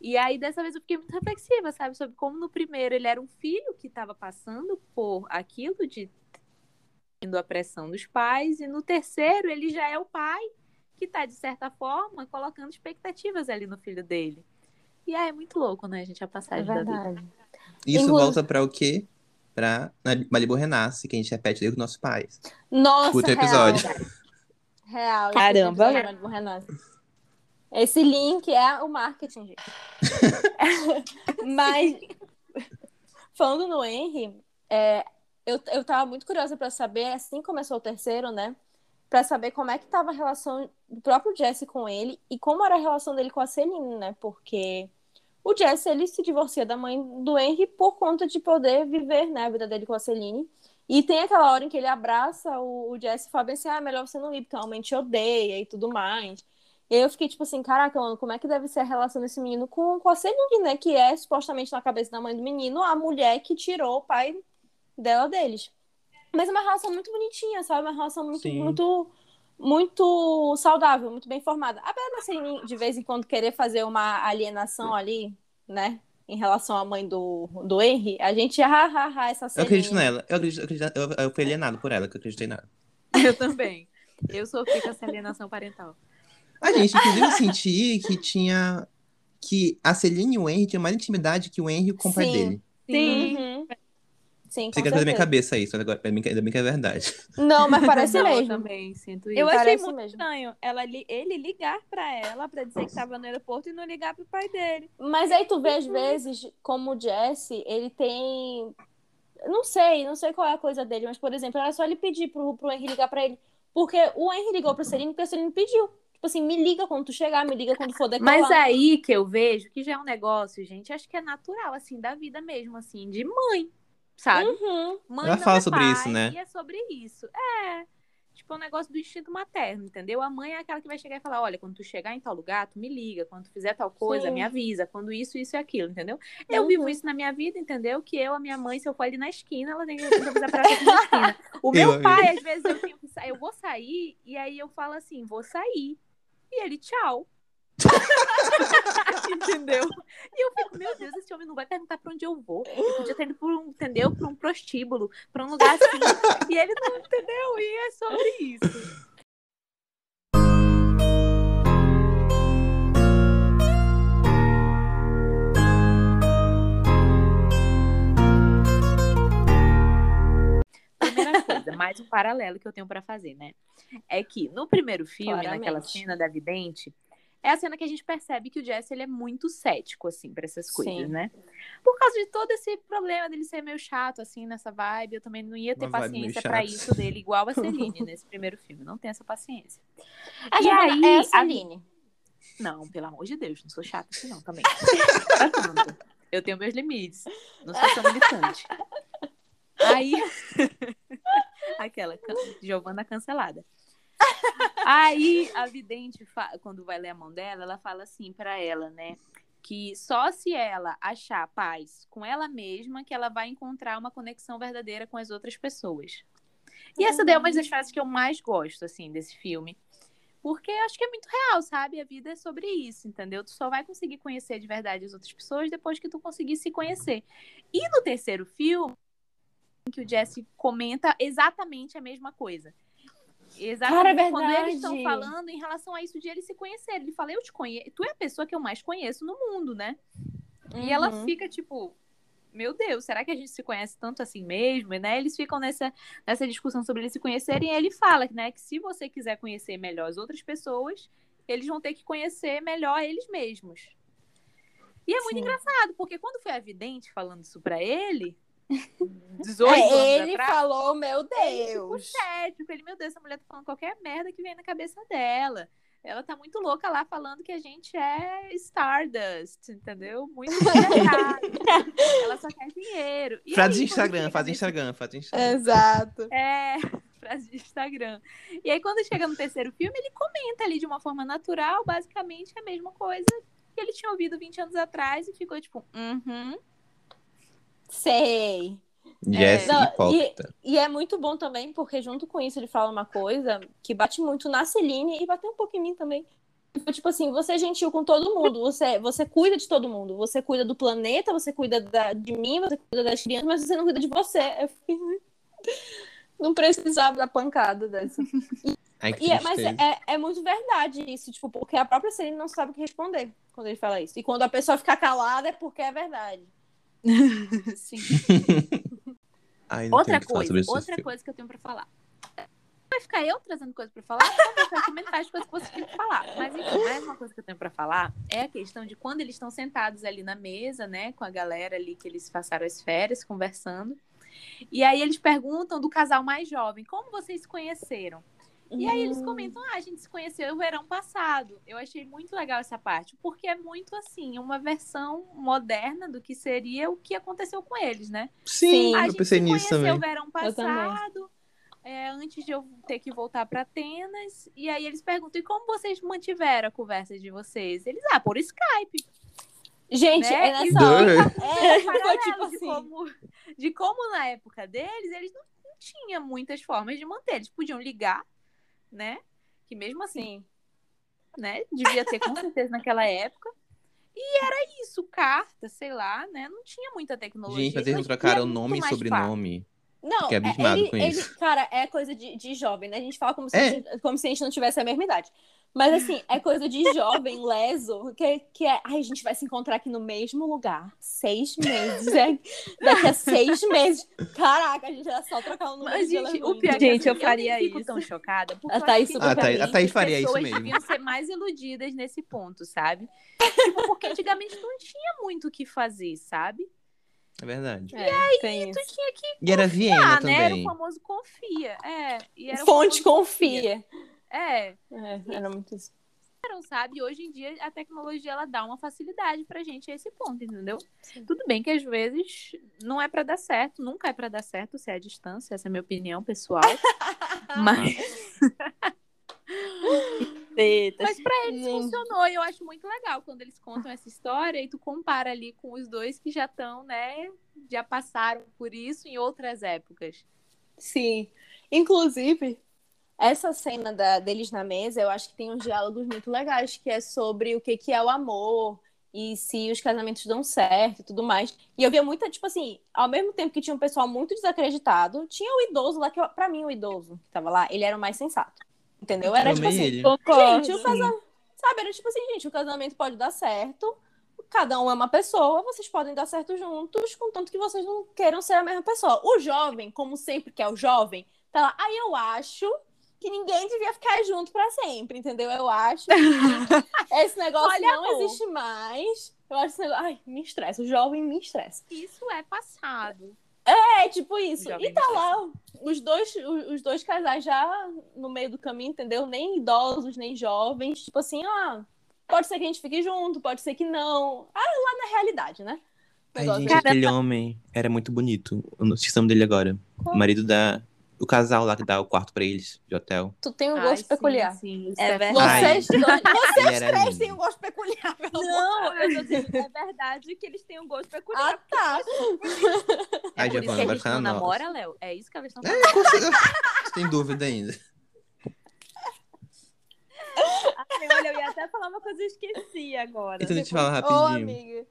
E aí, dessa vez, eu fiquei muito reflexiva, sabe? Sobre como no primeiro ele era um filho que estava passando por aquilo de tendo a pressão dos pais, e no terceiro ele já é o pai que está, de certa forma, colocando expectativas ali no filho dele. E aí é muito louco, né, gente, a É passagem da vida. verdade. Isso Inclu- volta pra o quê? Pra Malibu Renasce, que a gente repete desde os nossos pais. Nossa, Escuta o episódio. Real. Caramba. esse episódio do Renato. Esse link é o marketing, gente. Mas, falando no Henry, é, eu, eu tava muito curiosa pra saber, assim começou o terceiro, né? Pra saber como é que tava a relação do próprio Jesse com ele e como era a relação dele com a Celine, né? Porque o Jesse, ele se divorcia da mãe do Henry por conta de poder viver, né, a vida dele com a Celine. E tem aquela hora em que ele abraça o, o Jesse e fala bem assim, ah, é melhor você não ir, porque a mãe te odeia e tudo mais. E eu fiquei tipo assim, caraca, mano, como é que deve ser a relação desse menino com, com a Celine, né? Que é, supostamente, na cabeça da mãe do menino, a mulher que tirou o pai dela deles. Mas é uma relação muito bonitinha, sabe? Uma relação muito, Sim. muito, muito saudável, muito bem formada. Apesar da Celine, de vez em quando, querer fazer uma alienação ali, né? Em relação à mãe do, do Henry, a gente, ha, ha, ha, essa Eu Celine. acredito nela. Eu, acredito, eu, acredito- eu, eu fui alienado por ela, que eu acreditei nela. Eu também. Eu sofri com essa alienação parental. A gente, inclusive, eu senti que tinha. Que a Celine e o Henry tinham mais intimidade que o Henry com o pai dele. Sim. Uhum. Sim, coisa da minha cabeça isso, agora, ainda bem que- é verdade. Não, mas parece Não, eu mesmo. também sinto isso. Eu achei Parece muito mesmo. estranho ela, ele ligar pra ela pra dizer que tava no aeroporto e não ligar pro pai dele. Mas aí tu vê, às vezes, como o Jesse, ele tem. Não sei, não sei qual é a coisa dele, mas, por exemplo, era só ele pedir pro, pro Henry ligar pra ele. Porque o Henry ligou pro Celine porque a Celine pediu. Tipo assim, me liga quando tu chegar, me liga quando for decolar. Mas aí que eu vejo que já é um negócio, gente, acho que é natural, assim, da vida mesmo, assim, de mãe, sabe? Uhum. Mãe Ela não fala é sobre pai, isso, né? E é sobre isso. É. Tipo, é um negócio do instinto materno, entendeu? A mãe é aquela que vai chegar e falar: olha, quando tu chegar em tal lugar, tu me liga. Quando tu fizer tal coisa, Sim. me avisa. Quando isso, isso e aquilo, entendeu? Eu Uhum. vivo isso na minha vida, entendeu? Que eu, a minha mãe, se eu for ali na esquina, ela tem que avisar pra ela na esquina. O meu Eu, pai, às vezes, eu tenho que sair, eu vou sair, e aí eu falo assim: vou sair. E ele, tchau. entendeu? E eu fico, meu Deus, esse homem não vai perguntar pra onde eu vou. Ele podia ter ido pra um, entendeu? Pra um prostíbulo, pra um lugar assim. E ele não entendeu, e é sobre isso. Primeira coisa, mais um paralelo que eu tenho para fazer, né? É que no primeiro filme, Claramente. naquela cena da vidente, é a cena que a gente percebe que o Jesse ele é muito cético, assim, pra essas coisas, Sim. né? Por causa de todo esse problema dele ser meio chato, assim, nessa vibe, eu também não ia ter Uma paciência pra chata. isso dele, igual a Celine nesse primeiro filme. Não tem essa paciência. A E aí, é a a- Celine. Não, pelo amor de Deus, não sou chata assim não também. Tanto. Eu tenho meus limites. Não sou tão militante. Aí. Aquela, can- Giovana cancelada. Aí a vidente, quando vai ler a mão dela, ela fala assim pra ela, né? Que só se ela achar paz com ela mesma que ela vai encontrar uma conexão verdadeira com as outras pessoas. E essa daí é uma das frases que eu mais gosto, assim, desse filme. Porque eu acho que é muito real, sabe? A vida é sobre isso, entendeu? Tu só vai conseguir conhecer de verdade as outras pessoas depois que tu conseguir se conhecer. E no terceiro filme, em que o Jesse comenta exatamente a mesma coisa. Exatamente Cara, é quando eles estão falando em relação a isso de eles se conhecerem. Ele fala, eu te conheço, tu é a pessoa que eu mais conheço no mundo, né? E ela Uhum. fica tipo, meu Deus, será que a gente se conhece tanto assim mesmo? E, né, eles ficam nessa, nessa discussão sobre eles se conhecerem e ele fala né, que se você quiser conhecer melhor as outras pessoas, eles vão ter que conhecer melhor eles mesmos. E é muito Sim. engraçado, porque quando foi a vidente falando isso pra ele, 18 É, anos ele atrás, falou, meu ele ficou Deus. cético. Ele, meu Deus, essa mulher tá falando qualquer merda que vem na cabeça dela. Ela tá muito louca lá falando que a gente é Stardust, entendeu? Muito. Ela só quer dinheiro. E Frase de aí, quando Instagram, faz Instagram, faz Instagram. Exato. É, frase de Instagram. E aí, quando chega no terceiro filme, ele comenta ali de uma forma natural, basicamente a mesma coisa que ele tinha ouvido 20 anos atrás e ficou tipo, uhum. Sei. Jesse Não, hipócrita. E é muito bom também, porque junto com isso ele fala uma coisa que bate muito na Celine e bateu um pouco em mim também. Tipo assim, você é gentil com todo mundo, você, você cuida de todo mundo, você cuida do planeta, você cuida da- de mim, você cuida das crianças, mas você não cuida de você. Eu fiquei... Não precisava da pancada dessa. Ai, E é- mas é, é muito verdade isso, tipo, porque a própria Celine não sabe o que responder quando ele fala isso. E quando a pessoa fica calada é porque é verdade. Sim. Outra coisa, outra filme. coisa que eu tenho pra falar. Vai ficar eu trazendo coisa pra falar? Vai comentar as coisas que você tem pra falar. Mas enfim, mais uma coisa que eu tenho pra falar é a questão de quando eles estão sentados ali na mesa, né, com a galera ali que eles passaram as férias conversando. E aí eles perguntam do casal mais jovem, como vocês se conheceram? E aí eles Hum. comentam, ah, a gente se conheceu no verão passado. Eu achei muito legal essa parte, porque é muito assim, uma versão moderna do que seria o que aconteceu com eles, né? Sim, A eu gente pensei se nisso conheceu também. verão passado, é, antes de eu ter que voltar para Atenas. E aí eles perguntam: e como vocês mantiveram a conversa de vocês? Eles, ah, por Skype. Gente, Né? é nessa hora. É, paralelo tipo de, assim. como, de como na época deles, eles não, não tinham muitas formas de manter. Eles podiam ligar, né? Que mesmo assim, Sim. né? Devia ter com certeza naquela época. E era isso, carta, sei lá, né? Não tinha muita tecnologia. Gente, mas eles não trocaram nome e sobrenome. Não, Fiquei é- abismado ele, com ele- isso. cara, é coisa de, de jovem, né? A gente fala como se, É. a gente, como se a gente não tivesse a mesma idade. Mas assim, é coisa de jovem, leso, que, que é. Ai, a gente vai se encontrar aqui no mesmo lugar. Seis meses. é, daqui a seis meses. Caraca, a gente era só trocar o número Mas, de gente, o pior é Gente, assim, eu faria fico isso. tão chocada. Porque A eu Thaís super a Thaís- a Thaís as faria isso pessoas mesmo. deviam ser mais iludidas nesse ponto, sabe? Tipo, porque antigamente não tinha muito o que fazer, sabe? É verdade. É, tem Tu isso. tinha que E era Viena ah, né? Era o também. famoso confia. É. E era o Fonte famoso confia. É. É, era muito isso. Não sabe? E hoje em dia a tecnologia ela dá uma facilidade pra gente a esse ponto, entendeu? Tudo bem que às vezes não é pra dar certo, nunca é pra dar certo se é a distância, essa é a minha opinião pessoal. Mas Mas pra eles funcionou e eu acho muito legal quando eles contam essa história e tu compara ali com os dois que já estão, né? Já passaram por isso em outras épocas. Sim. Inclusive, essa cena da- deles na mesa, eu acho que tem uns diálogos muito legais, que é sobre o que, que é o amor e se os casamentos dão certo e tudo mais. E eu via muita, tipo assim, ao mesmo tempo que tinha um pessoal muito desacreditado, tinha o idoso lá, que pra mim o idoso que tava lá, ele era o mais sensato. Entendeu? Era tipo assim, ele. Gente, o casamento, sabe? Era tipo assim, gente, o casamento pode dar certo, cada um é uma pessoa, vocês podem dar certo juntos, contanto que vocês não queiram ser a mesma pessoa. O jovem, como sempre que é o jovem, Tá lá, aí eu acho que ninguém devia ficar junto pra sempre, entendeu? Eu acho que esse negócio Olha, não amor. existe mais. Eu acho esse negócio. Ai, me estressa. O jovem me estressa. Isso é passado. É, tipo isso. Jovem E tá lá os dois, os, dois casais já no meio do caminho, entendeu? Nem idosos, nem jovens. Tipo assim, ah, pode ser que a gente fique junto, pode ser que não. Ah, lá na realidade, né? Ai, gente, de- aquele homem era muito bonito. Eu não esqueci o nome dele agora. O marido da. O casal lá que dá o quarto pra eles, de hotel. Tu tem um Ai, gosto sim, peculiar. Sim, isso É é verdade. Vocês, dois, vocês três lindo. têm um gosto peculiar, pelo amor. Não, eu tô dizendo, é verdade que eles têm um gosto peculiar. Ah, tá. É Ai, Giovana, a vai gente ficar não na nossa. namora, Léo? É isso que elas estão É, falando. com certeza. Você tem dúvida ainda? Ai, olha, eu ia até falar uma coisa e esqueci agora. Então, deixa eu falar Ô, rapidinho. amiga.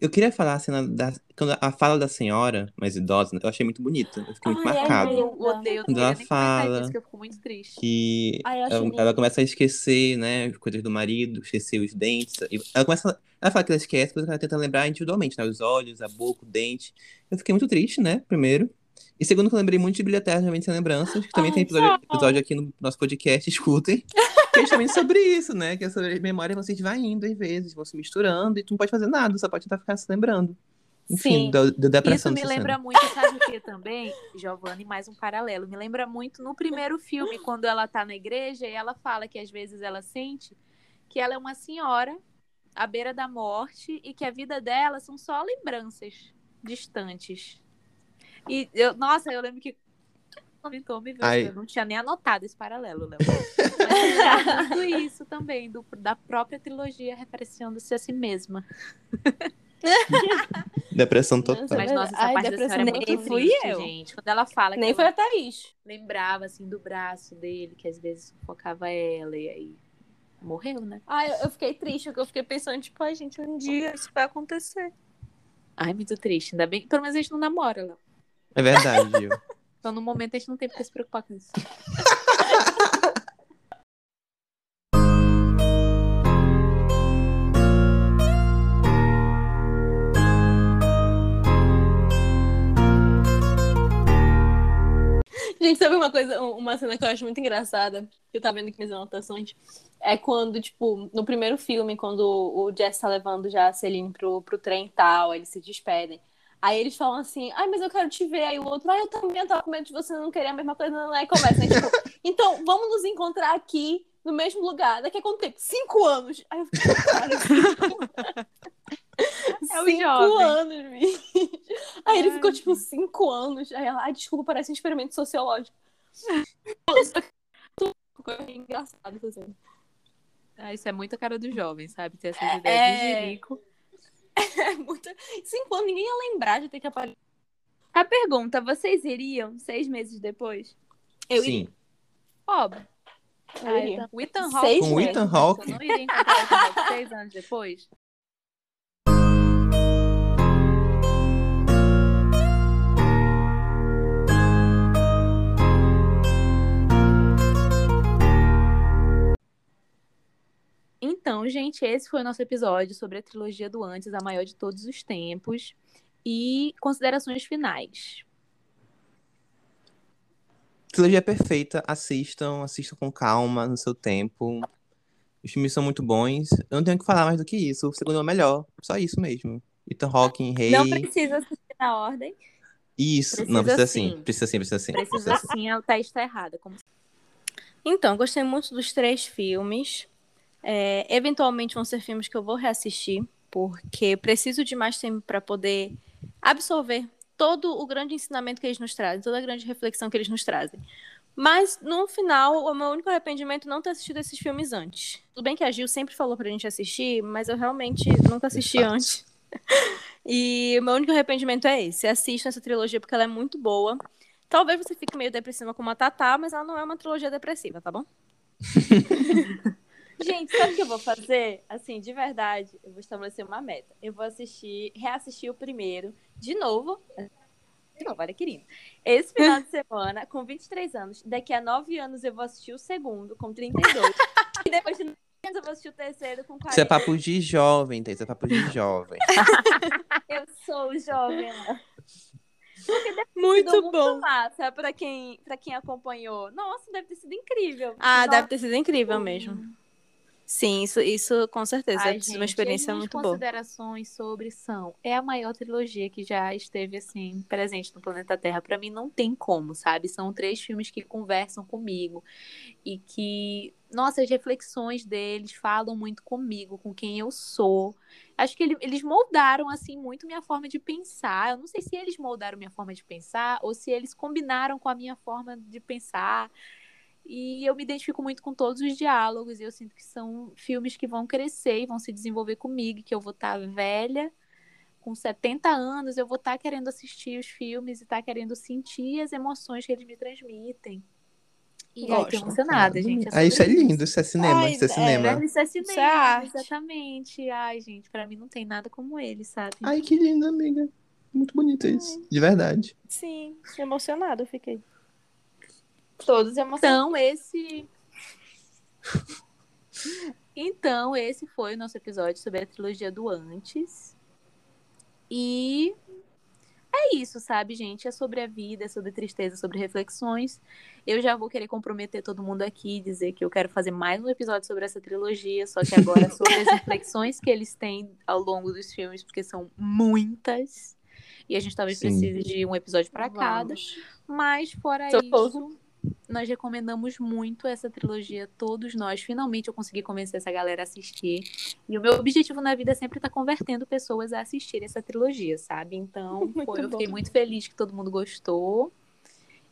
Eu queria falar a cena da. Quando a fala da senhora, mais idosa, eu achei muito bonita. Eu fiquei muito Ai, é marcado. Eu odeio, Quando ela fala disso, que eu fico muito triste. Que Ai, ela, ela começa a esquecer, né, as coisas do marido, esquecer os dentes. E Ela começa. Ela fala que ela esquece, depois ela tenta lembrar individualmente, né? Os olhos, a boca, o dente. Eu fiquei muito triste, né? Primeiro. E segundo, que eu lembrei muito de Bilheteria Realmente Sem Lembranças, que também Ai, tem episódio, episódio aqui no nosso podcast, escutem. Que é justamente sobre isso, né? Que sobre memória, vocês vai indo às vezes, vão se misturando, e tu não pode fazer nada, só pode tentar ficar se lembrando. Enfim, Sim. deu, deu depressão Isso me lembra cena. muito, sabe o que também, Giovanni, mais um paralelo. Me lembra muito no primeiro filme, quando ela tá na igreja e ela fala que às vezes ela sente que ela é uma senhora à beira da morte e que a vida dela são só lembranças distantes. E eu, nossa, eu lembro que comentou, me viu, Ai. eu não tinha nem anotado esse paralelo, Léo. Mas é muito isso também, do, da própria trilogia referenciando-se a si mesma. Depressão total. Nossa, Mas, nossa, essa Ai, parte da depressão senhora é nem muito fui triste, eu. gente. Quando ela fala que Nem foi a Thaís. lembrava, assim, do braço dele, que às vezes sufocava ela, e aí morreu, né? Ai, eu- fiquei triste, porque eu fiquei pensando, tipo, ai, gente, um dia isso vai acontecer. Ai, muito triste. Ainda bem que pelo menos a gente não namora, Léo. É verdade, Gil. Então, no momento, a gente não tem por que se preocupar com isso. Gente, sabe uma coisa, uma cena que eu acho muito engraçada, que eu tava vendo aqui minhas anotações, é quando, tipo, no primeiro filme, quando o Jess tá levando já a Celine pro, pro trem e tal, eles se despedem. Aí eles falam assim, ai, mas eu quero te ver. Aí o outro, ai, eu também tava com medo de você não querer a mesma coisa, é? E começa, né? tipo, então, vamos nos encontrar aqui, no mesmo lugar. Daqui a quanto tempo? Cinco anos. Aí eu fiquei, cara, É o cinco jovem. anos, bicho. Aí ele ficou, tipo, cinco anos. Aí ela, ai, desculpa, parece um experimento sociológico. Engraçado fazendo. Ah, isso é muito a cara do jovem, sabe? Ter essas ideias É. de jirico. É muito... Cinco anos, ninguém ia lembrar de ter que aparecer. A pergunta, vocês iriam seis meses depois? Eu Sim. Óbvio. Eu iria. O Ethan Seis Hawke. Com o. Ethan Eu Hawke. não iria encontrar o Ethan Hawke seis anos depois. Então, gente, esse foi o nosso episódio sobre a trilogia do Antes, a maior de todos os tempos. E considerações finais. Trilogia perfeita, assistam, assistam com calma, no seu tempo. Os filmes são muito bons. Eu não tenho o que falar mais do que isso. O segundo é o melhor. Só isso mesmo. Ethan Hawking, Rei. Não precisa assistir na ordem. Isso. Precisa não, precisa sim. sim. Precisa sim, precisa sim. Precisa sim, a Thaís está errada. Como Então, gostei muito dos três filmes. É, eventualmente vão ser filmes que eu vou reassistir, porque preciso de mais tempo para poder absorver todo o grande ensinamento que eles nos trazem, toda a grande reflexão que eles nos trazem. Mas, no final, o meu único arrependimento é não ter assistido esses filmes antes. Tudo bem que a Gil sempre falou pra gente assistir, mas eu realmente nunca assisti antes. E o meu único arrependimento é esse. Assistam essa trilogia porque ela é muito boa. Talvez você fique meio depressiva como a Tatá, mas ela não é uma trilogia depressiva, tá bom? Gente, sabe o que eu vou fazer? Assim, de verdade, eu vou estabelecer uma meta. Eu vou assistir, reassistir o primeiro, de novo. De novo, olha, querido. Esse final de semana, com 23 anos. Daqui a 9 anos eu vou assistir o segundo, com 32. e depois de 9 anos eu vou assistir o terceiro, com 40. Isso é papo de jovem, tá? Isso é papo de jovem. Eu sou jovem. né? Muito bom. Muito massa pra quem, pra quem acompanhou. Nossa, deve ter sido incrível. Ah, Nossa, deve ter sido incrível mesmo. Sim, isso, isso com certeza. Ai, ter sido uma gente, experiência as muito boa. considerações sobre são é a maior trilogia que já esteve assim presente no planeta Terra. Pra mim não tem como, sabe? São três filmes que conversam comigo e que, nossa, as reflexões deles falam muito comigo, com quem eu sou. Acho que ele- eles moldaram assim muito minha forma de pensar. Eu não sei se eles moldaram minha forma de pensar ou se eles combinaram com a minha forma de pensar. E eu me identifico muito com todos os diálogos, e eu sinto que são filmes que vão crescer e vão se desenvolver comigo, que eu vou estar velha, com 70 anos, eu vou estar querendo assistir os filmes e estar querendo sentir as emoções que eles me transmitem. E aí, tô Gosto. emocionada, gente. Ah, isso é sobre lindo, isso é cinema, Ai, isso é é, cinema. Velho, Isso é cinema, Isso é arte. exatamente. Ai, gente, pra mim não tem nada como ele, sabe? Ai, que lindo, amiga. Muito bonito isso, de verdade. Sim, emocionada eu fiquei. Todos emocionados. Então, esse. Então, esse foi o nosso episódio sobre a trilogia do Antes. E é isso, sabe, gente? É sobre a vida, é sobre tristeza, sobre reflexões. Eu já vou querer comprometer todo mundo aqui e dizer que eu quero fazer mais um episódio sobre essa trilogia, só que agora é sobre as reflexões que eles têm ao longo dos filmes, porque são muitas. E a gente talvez Sim. precise de um episódio para cada. Mas fora Socorro. isso, nós recomendamos muito essa trilogia, todos nós. Finalmente eu consegui convencer essa galera a assistir. E o meu objetivo na vida é sempre estar convertendo pessoas a assistir essa trilogia, sabe? Então, eu fiquei muito feliz que todo mundo gostou.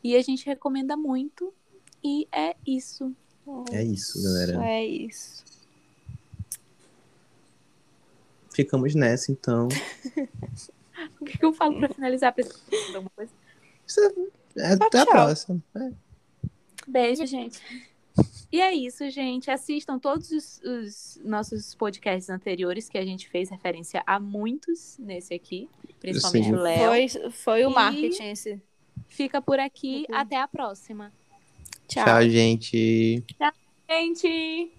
E a gente recomenda muito. E é isso. É isso, galera. É isso. Ficamos nessa, então. O que, que eu falo pra finalizar? Pra... Alguma coisa? É, até a próxima. É. Beijo, gente. E é isso, gente. Assistam todos os, os nossos podcasts anteriores que a gente fez referência a muitos nesse aqui, principalmente Sim. o Léo. Foi, foi o E- marketing esse. Fica por aqui. Uhum. Até a próxima. Tchau. Tchau, gente. Gente!